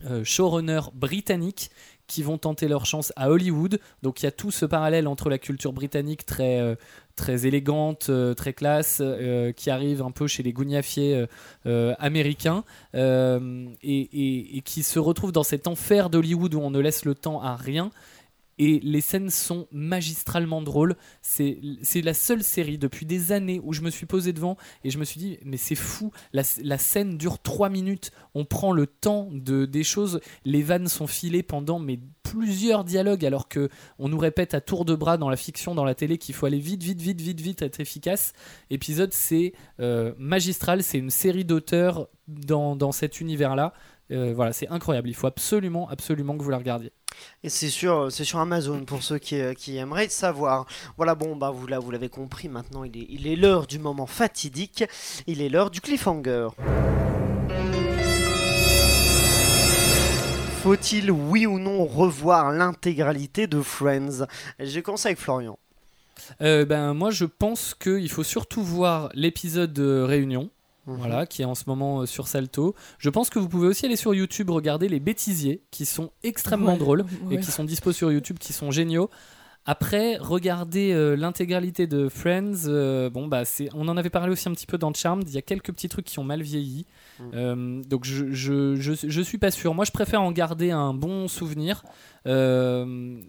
euh, showrunners britanniques qui vont tenter leur chance à Hollywood. Donc il y a tout ce parallèle entre la culture britannique très, euh, élégante, euh, très classe, euh, qui arrive un peu chez les gougnafiers américains, et, et- et qui se retrouve dans cet enfer d'Hollywood où on ne laisse le temps à rien. Et les scènes sont magistralement drôles. C'est la seule série depuis des années où je me suis posé devant et je me suis dit, mais c'est fou, la, la scène dure 3 minutes, on prend le temps de, des choses, les vannes sont filées pendant mais plusieurs dialogues alors que on nous répète à tour de bras dans la fiction, dans la télé qu'il faut aller vite, vite, vite, vite, vite, être efficace. Épisode, c'est euh, magistral, c'est une série d'auteurs dans, dans cet univers-là. Euh, voilà, c'est incroyable. Il faut absolument, absolument que vous la regardiez. Et c'est sur, c'est sur Amazon pour ceux qui, euh, qui aimeraient savoir. Voilà, bon, bah vous, là, vous l'avez compris, maintenant il est, il est l'heure du moment fatidique, il est l'heure du cliffhanger. Faut-il, oui ou non, revoir l'intégralité de Friends? J'ai commencé avec Florian. Euh, ben, moi, je pense qu'il faut surtout voir l'épisode de Réunion. Mhm. Voilà, qui est en ce moment euh, sur Salto. Je pense que vous pouvez aussi aller sur YouTube regarder les bêtisiers, qui sont extrêmement Ouais, drôles ouais. et qui sont dispo sur YouTube, qui sont géniaux. Après, regarder euh, l'intégralité de Friends, euh, bon bah c'est, on en avait parlé aussi un petit peu dans Charmed. Il y a quelques petits trucs qui ont mal vieilli. Euh, donc je, je, je, je suis pas sûr. Moi, je préfère en garder un bon souvenir. euh,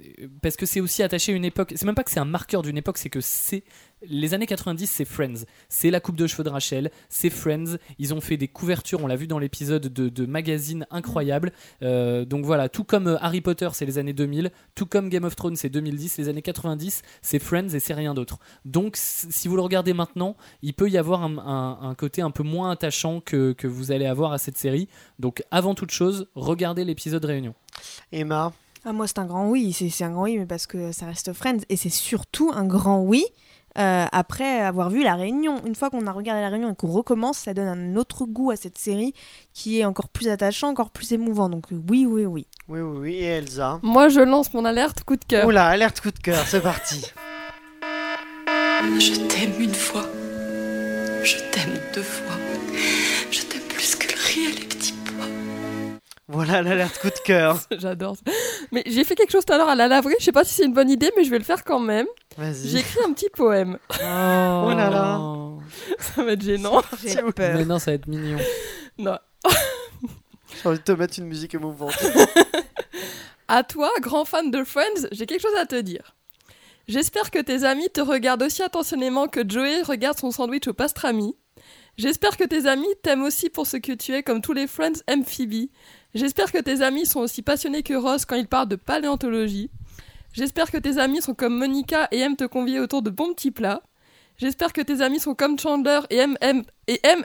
parce que c'est aussi attaché à une époque. C'est même pas que c'est un marqueur d'une époque, c'est que c'est les années 90, c'est Friends. C'est la coupe de cheveux de Rachel, c'est Friends. Ils ont fait des couvertures, on l'a vu dans l'épisode de, de magazines incroyables. Euh, donc voilà, tout comme euh, Harry Potter, c'est les années 2000, tout comme Game of Thrones, c'est 2010, les années 90, c'est Friends et c'est rien d'autre. Donc si vous le regardez maintenant, il peut y avoir un, un- un côté un peu moins attachant que, que vous allez avoir à cette série. Donc avant toute chose, regardez l'épisode Réunion. Emma, Ah, moi, c'est un grand oui. C'est c'est un grand oui, mais parce que ça reste Friends. Et c'est surtout un grand oui euh, après avoir vu La Réunion. Une fois qu'on a regardé La Réunion et qu'on recommence, ça donne un autre goût à cette série qui est encore plus attachant, encore plus émouvant. Donc, euh, oui, oui, oui. oui, oui, oui, et Elsa. Moi, je lance mon alerte coup de cœur. Oula, alerte coup de cœur, c'est parti. Je t'aime une fois. Je t'aime deux fois. Voilà l'alerte coup de cœur. <laughs> J'adore. ça. Mais j'ai fait quelque chose tout à l'heure à la laverie. Je sais pas si c'est une bonne idée, mais je vais le faire quand même. J'ai Vas-y. écrit un petit poème. <laughs> Oh là là. <laughs> Ça va être gênant. J'ai plaît. Mais non, ça va être mignon. Non. J'ai envie de te mettre une musique émouvante. À toi, grand fan de Friends, j'ai quelque chose à te dire. J'espère que tes amis te regardent aussi attentionnément que Joey regarde son sandwich au pastrami. J'espère que tes amis t'aiment aussi pour ce que tu es comme tous les Friends aiment Phoebe. J'espère que tes amis sont aussi passionnés que Ross quand ils parlent de paléontologie. J'espère que tes amis sont comme Monica et aiment te convier autour de bons petits plats. J'espère que tes amis sont comme Chandler et aiment,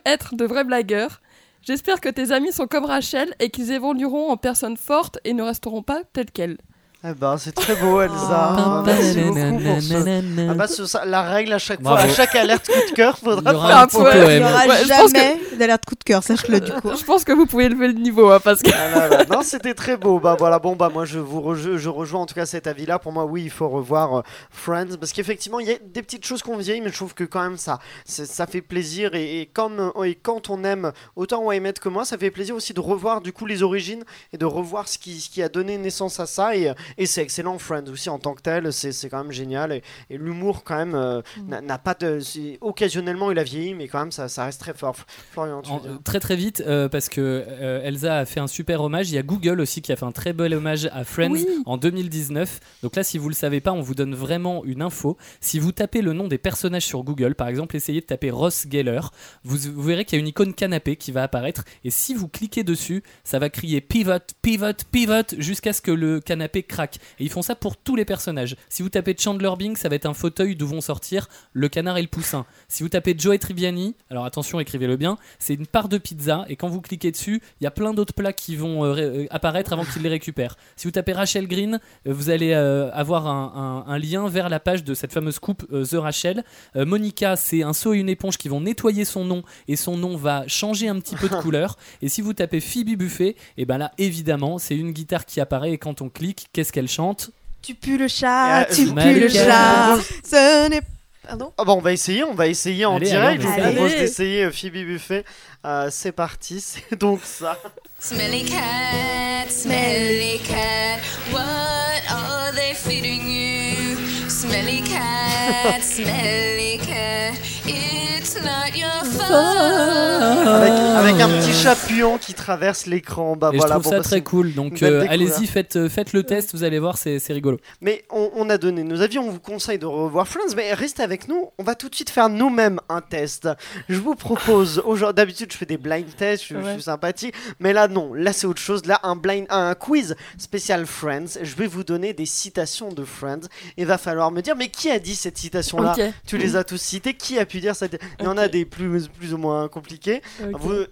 être de vrais blagueurs. J'espère que tes amis sont comme Rachel et qu'ils évolueront en personnes fortes et ne resteront pas telles quelles. Eh ben, c'est très beau, Elsa. Ah, Merci beaucoup pour ce. Ah bah, ce- ça- la règle à chaque fois, à chaque alerte coup de cœur, faudra faire un. Il n'y aura Ouais, jamais d'alerte coup de cœur, sache-le du coup. <laughs> Je pense que vous pouvez lever le niveau, hein, parce que... Ah là là. Non, c'était très beau. Bah voilà, bon bah moi je vous reje- je rejoins en tout cas cet avis-là. Pour moi, oui, il faut revoir euh, Friends parce qu'effectivement il y a des petites choses qu'on vieillit, mais je trouve que quand même ça, ça fait plaisir et, et comme euh, et quand on aime autant Why Met que moi, ça fait plaisir aussi de revoir du coup les origines et de revoir ce qui, ce qui a donné naissance à ça et, et c'est excellent Friends aussi en tant que tel, c'est c'est quand même génial et, et l'humour quand même euh, n'a- n'a pas de, occasionnellement il a vieilli, mais quand même ça, ça reste très fort. Florian, tu En- très très vite euh, parce que euh, Elsa a fait un super hommage. Il y a Google aussi qui a fait un très bel hommage à Friends Oui. en 2019. Donc là, si vous le savez pas, on vous donne vraiment une info. Si vous tapez le nom des personnages sur Google, par exemple, essayez de taper Ross Geller, vous, vous verrez qu'il y a une icône canapé qui va apparaître. Et si vous cliquez dessus, ça va crier pivot, pivot, pivot jusqu'à ce que le canapé craque. Et ils font ça pour tous les personnages. Si vous tapez Chandler Bing, ça va être un fauteuil d'où vont sortir le canard et le poussin. Si vous tapez Joey Tribbiani, alors attention, écrivez-le bien, c'est une part de pizza et quand vous cliquez dessus, il y a plein d'autres plats qui vont euh, euh, apparaître avant qu'ils les récupèrent. Si vous tapez Rachel Green, euh, vous allez euh, avoir un, un- un lien vers la page de cette fameuse coupe euh, The Rachel. Monica, c'est un seau et une éponge qui vont nettoyer son nom et son nom va changer un petit peu de <laughs> couleur. Et si vous tapez Phoebe Buffet, et ben là évidemment, c'est une guitare qui apparaît et quand on clique, qu'est-ce qu'elle chante Tu pues le chat, Euh, tu pues le chat. <laughs> Ce n'est Pardon Ah bah on va essayer, on va essayer en Allez, direct. allez, Je on vous propose d'essayer euh, Phoebe Buffet. Euh, c'est parti, <laughs> c'est donc ça. Smelly cat, smelly cat, what are they feeding you? Smelly cat, smelly cat, it's not your fault. Avec, avec un petit chat puant qui traverse l'écran. Bah Et voilà, je trouve bon, ça bah, très cool. Donc euh, allez-y, faites, euh, faites le test, vous allez voir, c'est rigolo. Mais on, on a donné nos avis, on vous conseille de revoir Friends, mais restez avec nous, on va tout de suite faire nous-mêmes un test. Je vous propose, <laughs> aujourd'hui, d'habitude je fais des blind tests, je, suis sympathique, mais là non, là c'est autre chose, là un blind, un quiz spécial Friends, je vais vous donner des citations de Friends, il va falloir me dire, mais qui a dit cette citation-là? Tu les as tous citées, qui a pu dire cette... Il y en a des plus, plus ou moins compliqués.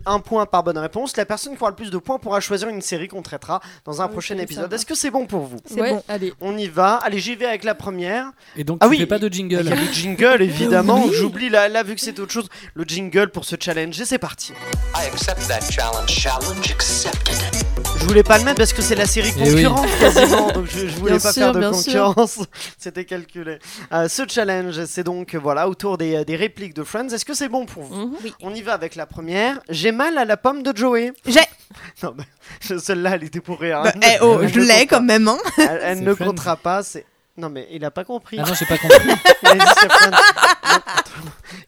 Un point par bonne réponse. La personne qui aura le plus de points pourra choisir une série qu'on traitera dans un prochain ça épisode. Est-ce que c'est bon pour vous? C'est Ouais, bon. Allez. On y va. Allez, j'y vais avec la première. Et donc, Ah tu oui, fais pas de Il jingle. y a le jingle, évidemment. <laughs> J'oublie là, là, vu que c'est autre chose, le jingle pour ce challenge. Et c'est parti. I accept that challenge. Challenge accepted. Je voulais pas le mettre parce que c'est la série Eh oui. concurrente quasiment, donc je, je <laughs> voulais Bien pas sûr, faire de concurrence. <laughs> C'était calculé. Euh, ce challenge, c'est donc voilà autour des, des répliques de Friends. Est-ce que c'est bon pour vous Mhm. On y va avec la première. J'ai mal à la pomme de Joey. J'ai. <laughs> Non, mais <laughs> celle-là, elle était pour rire. Bah, hein. eh oh, je l'ai quand même, hein. Elle, ne Friends. comptera pas. C'est. Non mais il a pas compris. Ah non, j'ai pas <laughs> compris. Il a dit c'est Friends.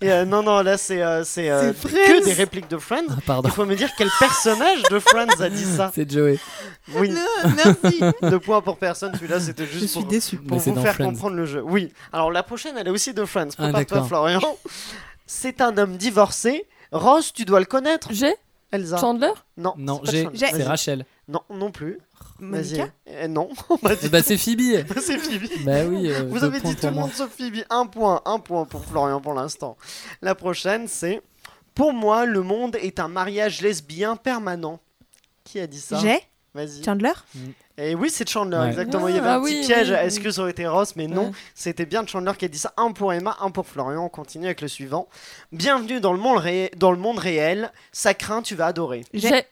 Et, euh, non, non, là, c'est euh, c'est euh, C'est que Friends. des répliques de Friends. Ah, pardon. Il faut me dire quel personnage de Friends a dit ça. <laughs> C'est Joey. Oui, Non, merci. <laughs> deux points pour personne. Celui-là, c'était Je juste suis pour, déçue. pour Mais c'est vous dans faire Friends. comprendre le jeu. Oui. Alors, la prochaine, elle est aussi de Friends. Ah, Prépare-toi, d'accord. Florian. C'est un homme divorcé. Ross, tu dois le connaître. J'ai Elsa. Chandler? Non, Non, c'est pas j'ai. Chandler. J'ai- C'est Vas-y. Rachel. Non, non plus. Vas-y. Monica Euh, non. <laughs> Eh bah, c'est Phoebe. <laughs> c'est Phoebe. bah oui. euh, Vous avez dit tout le monde sauf Phoebe. Un point, un point pour Florian pour l'instant. La prochaine, c'est Pour moi, le monde est un mariage lesbien permanent. Qui a dit ça J'ai Vas-y. Chandler Et oui, c'est Chandler, Ouais. exactement. Il y Ah, avait un ah petit oui, piège. oui, Est-ce que ça aurait été Ross Mais non, Ouais. c'était bien Chandler qui a dit ça. Un pour Emma, un pour Florian. On continue avec le suivant. Bienvenue dans le monde, ré- dans le monde réel. Ça craint, tu vas adorer. J'ai.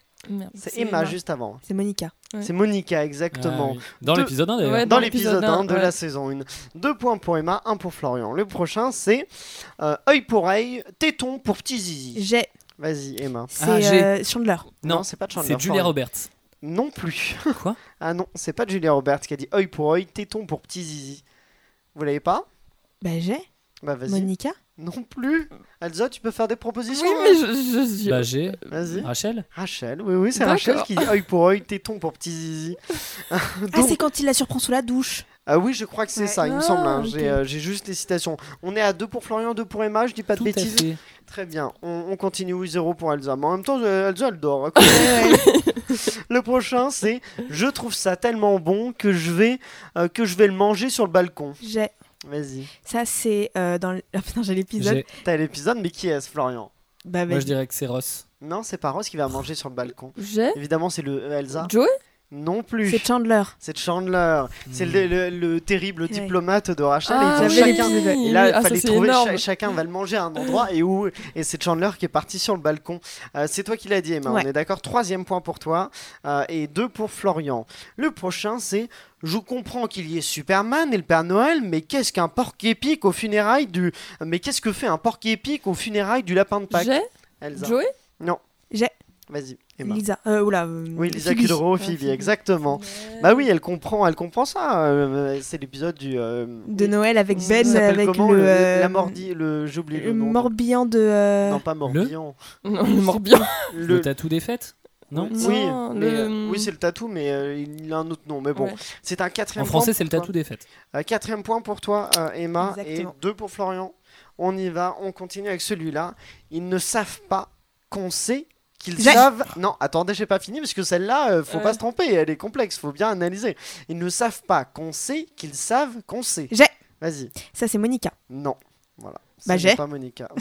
C'est Emma, juste avant. C'est Monica. Ouais. C'est Monica, Ah, exactement. oui. Dans l'épisode 1 d'ailleurs. Ouais, dans dans l'épisode l'épisode 1 un, de ouais. la saison 1. Deux points pour Emma, un pour Florian. Le prochain, c'est euh, œil pour œil, téton pour petit zizi. J'ai. Vas-y, Emma. C'est Ah, j'ai. euh, Chandler. Non, Non, c'est pas Chandler. C'est Julia. Roberts. Non plus. <laughs> Quoi? Ah non, c'est pas Julia Roberts qui a dit œil pour œil, téton pour petit zizi. Vous l'avez pas? Bah j'ai. Bah vas-y. Monica. Non plus. Elsa, tu peux faire des propositions Oui, mais je. je, je- Bah j'ai. Vas-y. Rachel Rachel, oui, oui, c'est. Rachel qui dit œil pour œil, téton pour petit zizi. <laughs> Ah, <laughs> Donc- c'est quand il la surprend sous la douche. Ah oui, je crois que c'est Ouais. ça, il me Ah, semble. hein. J'ai euh, j'ai juste les citations. On est à 2 pour Florian, 2 pour Emma, je dis pas de Tout à bêtises. fait. Très bien, on, on continue, oui, 0 pour Elsa. Mais en même temps, euh, Elsa, elle dort. hein. <laughs> le prochain, c'est Je trouve ça tellement bon que je vais, euh, que je vais le manger sur le balcon. J'ai. Vas-y. Ça c'est euh, dans. le- <laughs> putain j'ai l'épisode. T'as l'épisode, mais qui est-ce, Florian? Bah Moi je dirais que c'est Ross. Non, c'est pas Rose qui va manger sur le balcon. J'ai. Évidemment, c'est le euh, Elsa. Joey? Non plus. C'est Chandler. C'est Chandler. C'est le, le- le terrible Ouais. diplomate de Rachel. Ah, et chacun. Et là, Ah, il ça, fallait trouver chacun va le manger à un endroit et où et c'est Chandler qui est parti sur le balcon. Euh, c'est toi qui l'as dit, Emma. Ouais. On est d'accord. Troisième point pour toi euh, et deux pour Florian. Le prochain, c'est je comprends qu'il y ait Superman et le Père Noël, mais qu'est-ce qu'un porc épique aux funérailles du mais qu'est-ce que fait un porc épique aux funérailles du lapin de Pâques? J'ai. Elsa. Joey? Non. J'ai. Vas-y, Emma. Lisa. Euh, oula. euh, Oui, Lisa Phoebe. Kudrow, Ouais, Phoebe, Phoebe. exactement. Bah oui, elle comprend, elle comprend ça. euh, c'est l'épisode du euh, De Noël avec Ben s'appelle avec comment, le. le- euh, la mordi, le j'ai oublié le, Le nom. morbihan de. euh, Non, pas Morbihan. <laughs> Non, le Morbihan. Le, tatou des fêtes Non Oui, Non, le- euh, oui, c'est le tatou, mais euh, il a un autre nom. Mais bon, Ouais. c'est un En quatrième. français point c'est le tatou des fêtes. Euh, quatrième point pour toi, euh, Emma, Exactement. et deux pour Florian. On y va, on continue avec celui-là. Ils ne savent pas qu'on sait qu'ils savent. Non, attendez, j'ai pas fini parce que celle-là, euh, faut pas se tromper, elle est complexe, faut bien analyser. Ils ne savent pas qu'on sait qu'ils savent qu'on sait. J'ai. Vas-y. Ça c'est Monica. Non. Voilà. Bah, Ce j'ai. n'est pas Monica. <laughs>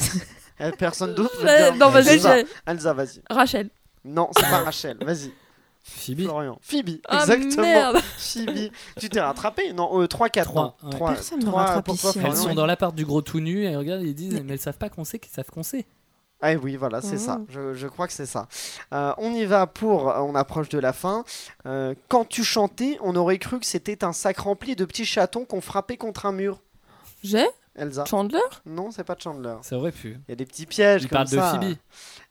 Euh, Personne d'autre veut J'ai- dire Non, vas-y, Elsa. j'ai. Elsa, vas-y. Rachel. Non, c'est pas Rachel. Vas-y. Phoebe Florian. Phoebe. Ah, Exactement. merde. Phoebe. Tu t'es rattrapé Non, euh, 3, 4. Trois, ouais. Trois- Personne me trois rattrape ici, hein. Elles Florian. sont dans l'appart du gros tout nu et regarde, ils disent mais elles savent pas qu'on sait qu'ils savent qu'on sait. Ah oui, voilà, c'est ça. Mhm. Je, je crois que c'est ça. Euh, on y va pour. On approche de la fin. Euh, quand tu chantais, on aurait cru que c'était un sac rempli de petits chatons qu'on frappait contre un mur. J'ai. Elsa. Chandler? Non, c'est pas Chandler. Ça aurait pu. Il y a des petits pièges Il comme parle de. Phoebe.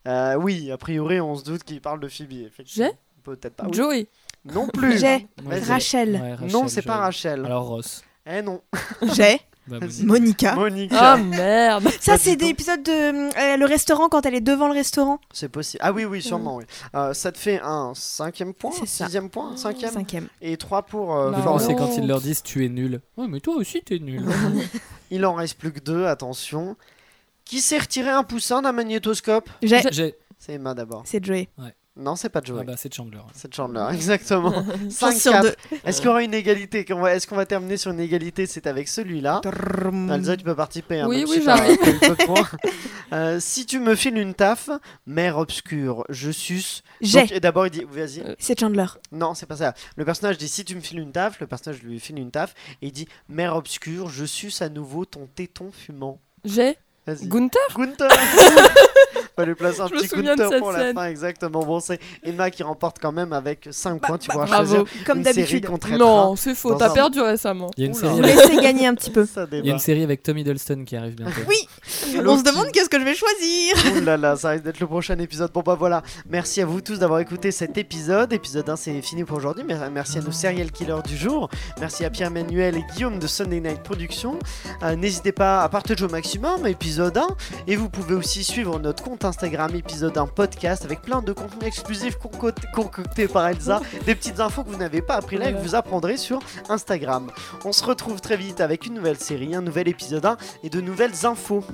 Euh, oui, a priori, on se doute qu'il parle de Phoebe. J'ai. Peut-être pas. oui. Joey. Non plus. J'ai. Rachel. Ouais, Rachel, non, c'est pas Rachel. Alors Ross. Eh non. J'ai. <laughs> Bah. Monica. Monica. Ah merde. Ça c'est des épisodes de euh, le restaurant quand elle est devant le restaurant. C'est possible. Ah oui, oui, sûrement. Oui. Euh, ça te fait un cinquième point, C'est ça. sixième point, cinquième, Cinquième. et trois pour euh, c'est quand ils leur disent tu es nul. Ouais, mais toi aussi t'es nul. <laughs> Il en reste plus que deux, attention. Qui s'est retiré un poussin d'un magnétoscope? J'ai. C'est Emma d'abord. C'est Joey. Non, c'est pas Joey. Ah bah c'est Chandler. C'est Chandler, <laughs> exactement. <laughs> Chance sur 5-4. deux. Est-ce qu'il y aura une égalité? Est-ce qu'on va terminer sur une égalité? C'est avec celui-là. Elsa, tu peux participer. hein, Oui, oui, j'arrive. <laughs> Euh, si tu me files une taf, mère obscure, je suce. J'ai. D'abord, il dit, vas-y. C'est Chandler. Non, c'est pas ça. Le personnage dit si tu me files une taf, le personnage lui file une taf et il dit mère obscure, je suce à nouveau ton téton fumant. J'ai. Vas-y. Gunther? Gunther Fallait placer un Je me petit coup de souviens de cœur cette pour la scène. fin, exactement. Bon, c'est Emma qui remporte quand même avec 5 Bah, points. Tu bah, pourras bravo. choisir Comme une série d'habitude. Non, c'est faux, t'as un- perdu récemment. Il y a une série laissez gagner un petit peu. <laughs> Ça il y a une série avec Tom Hiddleston qui arrive bientôt. Oui, on se demande qu'est-ce que je vais choisir. Ouh là là, ça risque d'être le prochain épisode. Bon bah voilà, merci à vous tous d'avoir écouté cet épisode. Épisode 1 c'est fini pour aujourd'hui. Mer- Merci à nos serial killers du jour. Merci à Pierre-Manuel et Guillaume de Sunday Night Productions. Euh, N'hésitez pas à partager au maximum épisode 1. Et vous pouvez aussi suivre notre compte Instagram épisode 1 podcast avec plein de contenus exclusifs concoctés concoctés par Elsa. <laughs> des petites infos que vous n'avez pas appris là et que vous apprendrez sur Instagram. On se retrouve très vite avec une nouvelle série, un nouvel épisode 1 et de nouvelles infos.